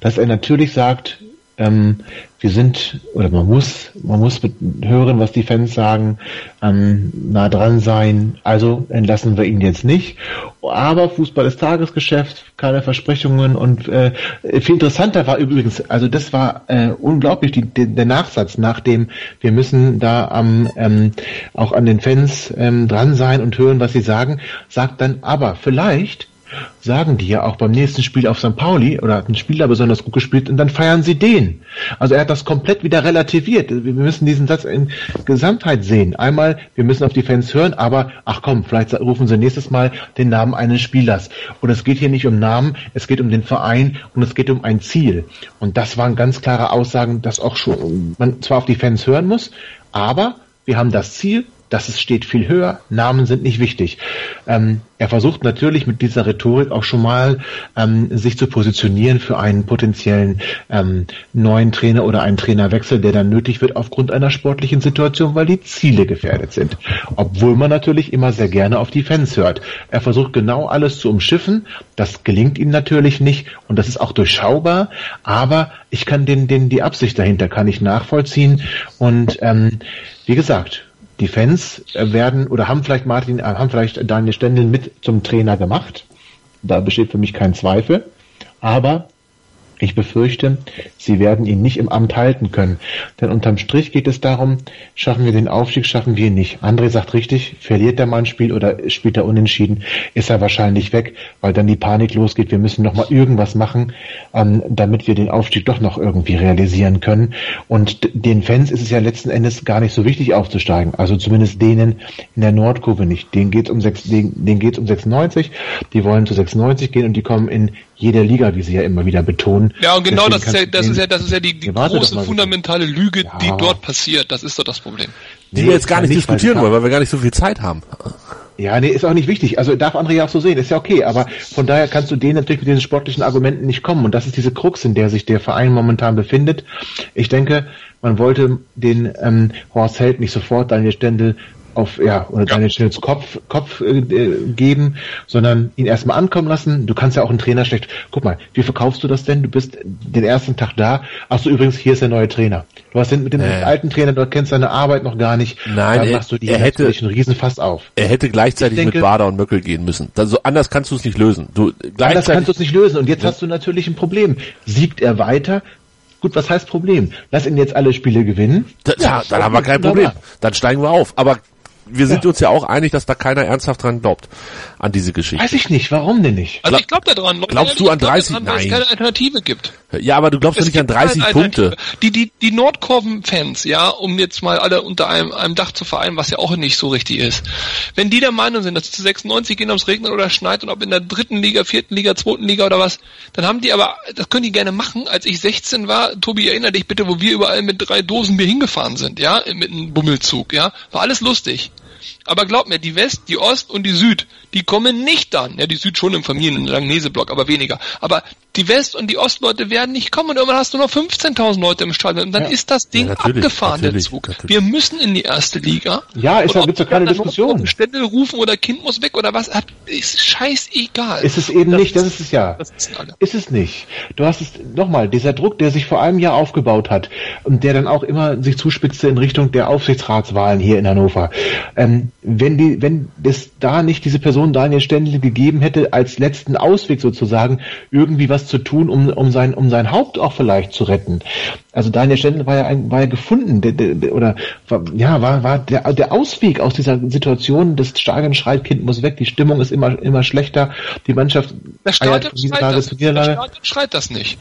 Dass er natürlich sagt, ähm, wir sind, oder man muss, man muss mit hören, was die Fans sagen, ähm, nah dran sein, also entlassen wir ihn jetzt nicht. Aber Fußball ist Tagesgeschäft, keine Versprechungen und äh, viel interessanter war übrigens, also das war äh, unglaublich, die, der, der Nachsatz nach dem, wir müssen da am ähm, auch an den Fans ähm, dran sein und hören, was sie sagen, sagt dann, aber vielleicht sagen die ja auch beim nächsten Spiel auf St. Pauli oder hat ein Spieler besonders gut gespielt und dann feiern sie den. Also er hat das komplett wieder relativiert. Wir müssen diesen Satz in Gesamtheit sehen. Einmal, wir müssen auf die Fans hören, aber ach komm, vielleicht rufen sie nächstes Mal den Namen eines Spielers. Und es geht hier nicht um Namen, es geht um den Verein und es geht um ein Ziel. Und das waren ganz klare Aussagen, dass auch schon man zwar auf die Fans hören muss, aber wir haben das Ziel, das steht viel höher, Namen sind nicht wichtig. Ähm, er versucht natürlich mit dieser Rhetorik auch schon mal ähm, sich zu positionieren für einen potenziellen ähm, neuen Trainer oder einen Trainerwechsel, der dann nötig wird aufgrund einer sportlichen Situation, weil die Ziele gefährdet sind. Obwohl man natürlich immer sehr gerne auf die Fans hört. Er versucht genau alles zu umschiffen. Das gelingt ihm natürlich nicht und das ist auch durchschaubar, aber ich kann den, den die Absicht dahinter kann ich nachvollziehen und ähm, wie gesagt, die Fans werden oder haben vielleicht Martin, äh, haben vielleicht Daniel Stendel mit zum Trainer gemacht. Da besteht für mich kein Zweifel. Aber ich befürchte, sie werden ihn nicht im Amt halten können. Denn unterm Strich geht es darum, schaffen wir den Aufstieg, schaffen wir ihn nicht. André sagt richtig, verliert der Mann ein Spiel oder spielt er unentschieden, ist er wahrscheinlich weg, weil dann die Panik losgeht, wir müssen nochmal irgendwas machen, ähm, damit wir den Aufstieg doch noch irgendwie realisieren können. Und den Fans ist es ja letzten Endes gar nicht so wichtig aufzusteigen. Also zumindest denen in der Nordkurve nicht. Denen geht's um sechs, denen, denen geht's um 96, die wollen zu 96 gehen und die kommen in jeder Liga, wie sie ja immer wieder betonen. Ja, und genau das ist ja, das ist ja, das ist ja die, die große mal. fundamentale Lüge, Ja. die dort passiert. Das ist doch das Problem. Die Nee, wir jetzt gar nicht diskutieren wollen, weil wir gar nicht so viel Zeit haben. Ja, nee, ist auch nicht wichtig. Also darf André ja auch so sehen, ist ja okay. Aber von daher kannst du denen natürlich mit diesen sportlichen Argumenten nicht kommen. Und das ist diese Krux, in der sich der Verein momentan befindet. Ich denke, man wollte den ähm, Horst Held nicht sofort Daniel Stendel auf ja oder Daniel Schnells Kopf Kopf äh, geben, sondern ihn erstmal ankommen lassen. Du kannst ja auch einen Trainer schlecht. Guck mal, wie verkaufst du das denn? Du bist den ersten Tag da. Ach so, übrigens, hier ist der neue Trainer. Du hast den mit dem Äh. alten Trainer, du kennst seine Arbeit noch gar nicht. Nein, dann er- machst du die er hätte- einen Riesenfass auf. Er hätte gleichzeitig Ich denke- mit Bader und Möckel gehen müssen. Also anders kannst du es nicht lösen. Du gleichzeitig kannst du es nicht lösen. Und jetzt hast du natürlich ein Problem. Siegt er weiter? Gut, was heißt Problem? Lass ihn jetzt alle Spiele gewinnen. Da, ja, dann haben wir kein. Problem. Dann steigen wir auf. Aber wir sind uns ja auch einig, dass da keiner ernsthaft dran glaubt an diese Geschichte. Weiß ich nicht, warum denn nicht? Also ich glaube da dran. Glaubst du an Ich glaub 30? daran, Weil es Nein. keine Alternative gibt. Ja, aber du glaubst doch Es nicht an gibt keine 30 Alternative. Punkte. Die, die, die Nordkurven-Fans, ja, um jetzt mal alle unter einem, einem Dach zu vereinen, was ja auch nicht so richtig ist. Wenn die der Meinung sind, dass es zu 96 gehen, ob es regnet oder schneit und ob in der dritten Liga, vierten Liga, zweiten Liga oder was, dann haben die aber, das können die gerne machen. Als ich 16 war, Tobi, erinnere dich bitte, wo wir überall mit drei Dosen Bier hingefahren sind, ja, mit einem Bummelzug, ja, war alles lustig. much. Aber glaub mir, die West, die Ost und die Süd, die kommen nicht dann. Ja, die Süd schon im Familien-Langnese-Block, aber weniger. Aber die West- und die Ostleute werden nicht kommen und irgendwann hast du noch 15.000 Leute im Stadion und dann ist das Ding Ja, abgefahren, der Zug. natürlich. Wir müssen in die erste Liga. Ja, ist Und ja- gibt's ja keine Diskussion. Ständel rufen oder Kind muss weg oder was, ist scheißegal. Ist es eben nicht, das ist es ja. Das ist. Ist es nicht. Du hast es, nochmal, dieser Druck, der sich vor einem Jahr aufgebaut hat und der dann auch immer sich zuspitzte in Richtung der Aufsichtsratswahlen hier in Hannover. Ähm, wenn die, wenn es da nicht diese Person Daniel Stendel gegeben hätte, als letzten Ausweg sozusagen, irgendwie was zu tun, um, um sein, um sein Haupt auch vielleicht zu retten. Also Daniel Stendel war ja, ein, war ja gefunden, der, der, der, oder, war, ja, war, war der, der Ausweg aus dieser Situation, das Stadion schreit, Kind muss weg, die Stimmung ist immer, immer schlechter, die Mannschaft Der Stadion schreit das. Der schreit das nicht.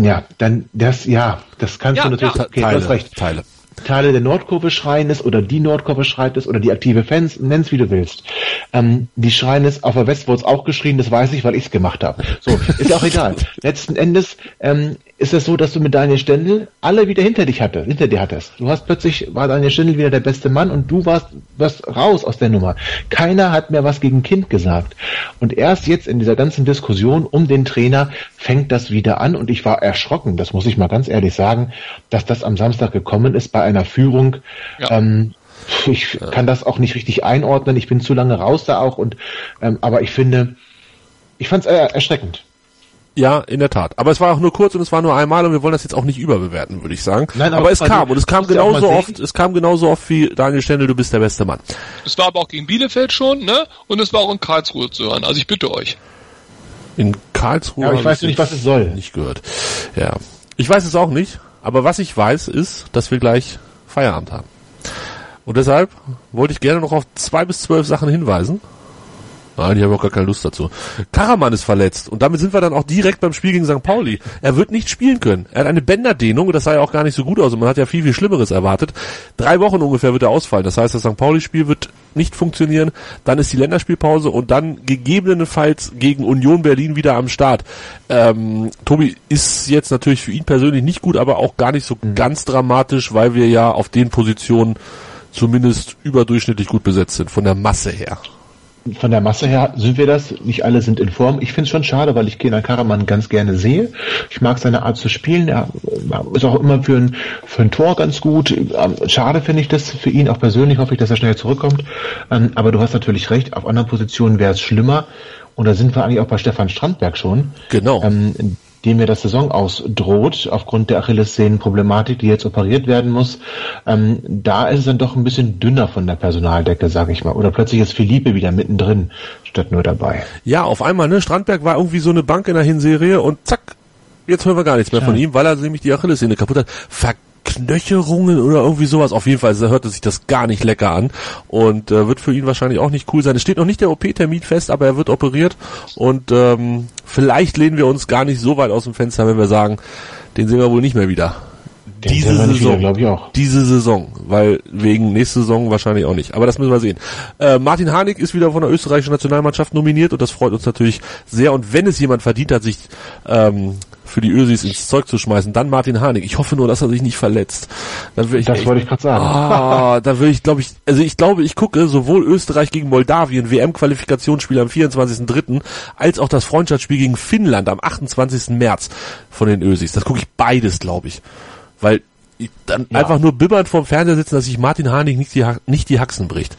Ja, dann das, ja, das kannst Ja, du natürlich, ja. okay, du hast Teile, recht. Teile. Teile der Nordkurve schreien es oder die Nordkurve schreit es oder die aktive Fans, nenn's wie du willst. Ähm, die schreien es, auf der West wurde auch geschrien, das weiß ich, weil ich's gemacht habe. So, ist auch egal. Letzten Endes ähm, ist es so, dass du mit Daniel Stendel alle wieder hinter dich hatte, hinter dir hattest. Du hast plötzlich, war Daniel Stendel wieder der beste Mann und du warst, warst raus aus der Nummer. Keiner hat mehr was gegen Kind gesagt. Und erst jetzt in dieser ganzen Diskussion um den Trainer fängt das wieder an und ich war erschrocken, das muss ich mal ganz ehrlich sagen, dass das am Samstag gekommen ist bei einer Führung. Ja. Ähm, ich kann das auch nicht richtig einordnen. Ich bin zu lange raus da auch und ähm, aber ich finde, ich fand es erschreckend. Ja, in der Tat. Aber es war auch nur kurz und es war nur einmal und wir wollen das jetzt auch nicht überbewerten, würde ich sagen. Nein, aber, aber es kam und es kam genauso oft, es kam genauso oft wie Daniel Stendel, du bist der beste Mann. Es war aber auch gegen Bielefeld schon, ne? Und es war auch in Karlsruhe zu hören. Also ich bitte euch. In Karlsruhe. Ja, aber ich weiß nicht, was es soll. Nicht gehört. Ja. Ich weiß es auch nicht, aber was ich weiß ist, dass wir gleich Feierabend haben. Und deshalb wollte ich gerne noch auf zwei bis zwölf Sachen hinweisen. Nein, ich habe auch gar keine Lust dazu. Karaman ist verletzt und damit sind wir dann auch direkt beim Spiel gegen St. Pauli. Er wird nicht spielen können. Er hat eine Bänderdehnung und das sah ja auch gar nicht so gut aus und man hat ja viel, viel Schlimmeres erwartet. Drei Wochen ungefähr wird er ausfallen. Das heißt, das St. Pauli-Spiel wird nicht funktionieren. Dann ist die Länderspielpause und dann gegebenenfalls gegen Union Berlin wieder am Start. Ähm, Tobi ist jetzt natürlich für ihn persönlich nicht gut, aber auch gar nicht so ganz dramatisch, weil wir ja auf den Positionen zumindest überdurchschnittlich gut besetzt sind, von der Masse her. Von der Masse her sind wir das. Nicht alle sind in Form. Ich finde es schon schade, weil ich Kenan Karaman ganz gerne sehe. Ich mag seine Art zu spielen. Er ist auch immer für ein, für ein Tor ganz gut. Ähm, Schade finde ich das für ihn. Auch persönlich hoffe ich, dass er schnell zurückkommt. Ähm, Aber du hast natürlich recht. Auf anderen Positionen wäre es schlimmer. Und da sind wir eigentlich auch bei Stefan Strandberg schon. Genau. Ähm, dem mir das Saison ausdroht, aufgrund der Achillessehnenproblematik, die jetzt operiert werden muss, ähm, da ist es dann doch ein bisschen dünner von der Personaldecke, sage ich mal. Oder plötzlich ist Philippe wieder mittendrin, statt nur dabei. Ja, auf einmal, ne? Strandberg war irgendwie so eine Bank in der Hinserie und zack, jetzt hören wir gar nichts mehr von ihm, weil er nämlich die Achillessehne kaputt hat. Verknöcherungen oder irgendwie sowas. Auf jeden Fall hörte sich das gar nicht lecker an und äh, wird für ihn wahrscheinlich auch nicht cool sein. Es steht noch nicht der OP-Termin fest, aber er wird operiert und ähm, vielleicht lehnen wir uns gar nicht so weit aus dem Fenster, wenn wir sagen, den sehen wir wohl nicht mehr wieder. Den diese Saison, wieder, glaub ich auch. diese Saison, weil wegen nächste Saison wahrscheinlich auch nicht. Aber das müssen wir sehen. Äh, Martin Harnik ist wieder von der österreichischen Nationalmannschaft nominiert und das freut uns natürlich sehr. Und wenn es jemand verdient hat, sich ähm, für die Ösis ins Zeug zu schmeißen, dann Martin Harnik. Ich hoffe nur, dass er sich nicht verletzt. Dann will ich Das echt- wollte ich gerade sagen. Ah, da will ich, glaube ich, also ich glaube, ich gucke sowohl Österreich gegen Moldawien, WM-Qualifikationsspiel am 24.03., als auch das Freundschaftsspiel gegen Finnland am 28. März von den Ösis. Das gucke ich beides, glaube ich. Weil dann ja. einfach nur bibbernd vorm Fernseher sitzen, dass sich Martin Harnik nicht die, nicht die Haxen bricht.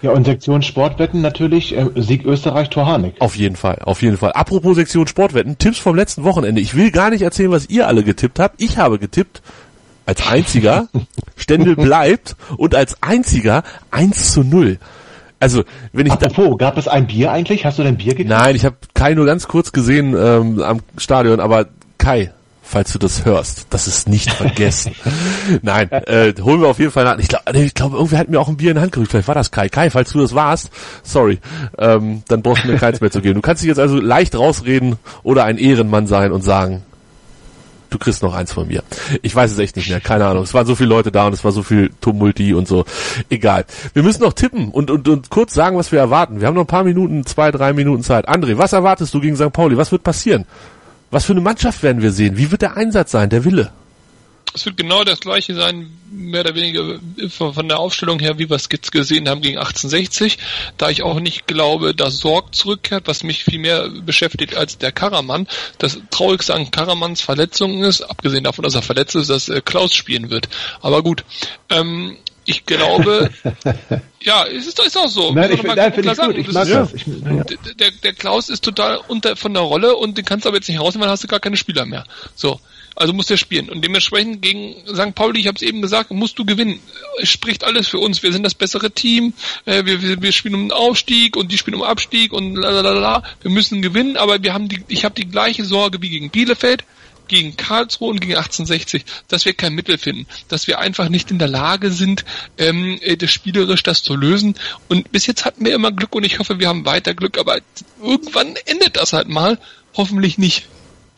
Ja, und Sektion Sportwetten natürlich, äh, Sieg Österreich, Tor Harnik. Auf jeden Fall, auf jeden Fall. Apropos Sektion Sportwetten, Tipps vom letzten Wochenende. Ich will gar nicht erzählen, was ihr alle getippt habt. Ich habe getippt, als einziger, <laughs> Stendel bleibt und als einziger 1 zu 0. Also, wenn ich Apropos, da, gab es ein Bier eigentlich? Hast du denn Bier gekriegt? Nein, ich habe Kai nur ganz kurz gesehen ähm, am Stadion, aber Kai, falls du das hörst, das ist nicht vergessen. <laughs> Nein, äh, holen wir auf jeden Fall nach. Ich glaube, ich glaub, irgendwie hat mir auch ein Bier in die Hand gerückt. Vielleicht war das Kai. Kai, falls du das warst, sorry, ähm, dann brauchst du mir keins mehr zu geben. Du kannst dich jetzt also leicht rausreden oder ein Ehrenmann sein und sagen, du kriegst noch eins von mir. Ich weiß es echt nicht mehr, keine Ahnung. Es waren so viele Leute da und es war so viel Tumulti und so. Egal. Wir müssen noch tippen und, und, und kurz sagen, was wir erwarten. Wir haben noch ein paar Minuten, zwei, drei Minuten Zeit. André, was erwartest du gegen St. Pauli? Was wird passieren? Was für eine Mannschaft werden wir sehen? Wie wird der Einsatz sein, der Wille? Es wird genau das gleiche sein, mehr oder weniger von der Aufstellung her, wie wir es gesehen haben gegen 1860. Da ich auch nicht glaube, dass Sorg zurückkehrt, was mich viel mehr beschäftigt als der Karaman. Das Traurigste an Karamans Verletzung ist, abgesehen davon, dass er verletzt ist, dass äh, Klaus spielen wird. Aber gut. Ähm, ich glaube, <laughs> ja, es ist, ist auch so. Nein, ich, nein, finde ich gut. Ich mag das. Ich, ja. der, der Klaus ist total unter von der Rolle und den kannst du aber jetzt nicht rausnehmen, weil hast du gar keine Spieler mehr. So. Also muss der spielen. Und dementsprechend gegen St. Pauli, ich habe es eben gesagt, musst du gewinnen. Es spricht alles für uns. Wir sind das bessere Team. Äh, wir, wir, wir spielen um den Aufstieg und die spielen um Abstieg und lalala. Wir müssen gewinnen, aber wir haben die, ich habe die gleiche Sorge wie gegen Bielefeld gegen Karlsruhe und gegen 1860, dass wir kein Mittel finden, dass wir einfach nicht in der Lage sind, ähm, äh, das spielerisch das zu lösen. Und bis jetzt hatten wir immer Glück und ich hoffe, wir haben weiter Glück, aber irgendwann endet das halt mal. Hoffentlich nicht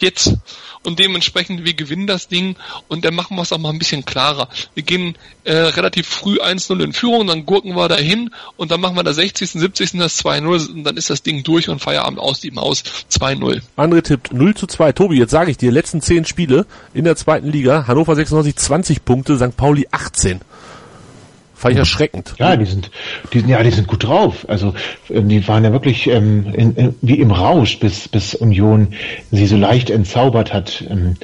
jetzt und dementsprechend wir gewinnen das Ding und dann machen wir es auch mal ein bisschen klarer. Wir gehen äh, relativ früh 1-0 in Führung, dann gurken wir dahin und dann machen wir der 60., 70. das 2-0 und dann ist das Ding durch und Feierabend aus die Maus 2-0. Andere tippt 0 zu 2. Tobi, jetzt sage ich dir, letzten 10 Spiele in der zweiten Liga, Hannover 96 20 Punkte, St. Pauli 18. Fand ich erschreckend. Ja, die sind, die sind, ja, die sind gut drauf. Also, ähm, die waren ja wirklich ähm, in, in, wie im Rausch, bis, bis Union sie so leicht entzaubert hat. Ähm,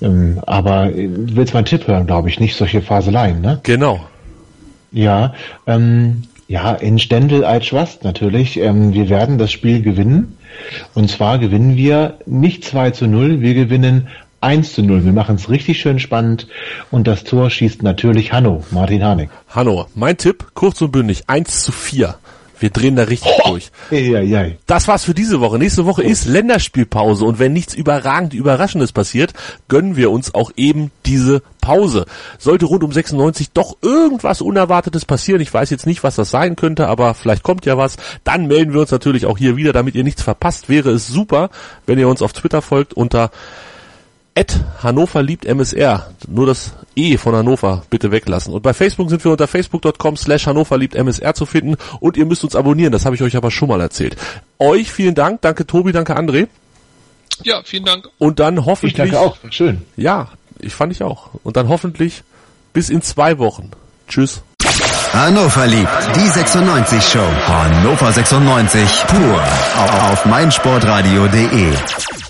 ähm, aber äh, du willst mal einen Tipp hören, glaube ich, nicht solche Faseleien, ne? Genau. Ja, ähm, ja, in Stendel als Schwast natürlich. Ähm, wir werden das Spiel gewinnen. Und zwar gewinnen wir nicht 2 zu 0, wir gewinnen 1 zu 0. Wir machen es richtig schön spannend und das Tor schießt natürlich Hanno, Martin Hanek. Hanno, mein Tipp, kurz und bündig, 1 zu 4. Wir drehen da richtig oh, durch. Ja, ja. Das war's für diese Woche. Nächste Woche ist Länderspielpause und wenn nichts überragend Überraschendes passiert, gönnen wir uns auch eben diese Pause. Sollte rund um 96 doch irgendwas Unerwartetes passieren, ich weiß jetzt nicht, was das sein könnte, aber vielleicht kommt ja was, dann melden wir uns natürlich auch hier wieder, damit ihr nichts verpasst. Wäre es super, wenn ihr uns auf Twitter folgt unter Ed Hannover liebt MSR. Nur das E von Hannover bitte weglassen. Und bei Facebook sind wir unter facebook.com slash Hannover liebt MSR zu finden und ihr müsst uns abonnieren. Das habe ich euch aber schon mal erzählt. Euch vielen Dank. Danke Tobi, danke André. Ja, vielen Dank. Und dann hoffentlich. Ich danke auch. Schön. Ja, ich fand ich auch. Und dann hoffentlich bis in zwei Wochen. Tschüss. Hannover liebt die 96 Show. Hannover 96 pur auf meinsportradio.de.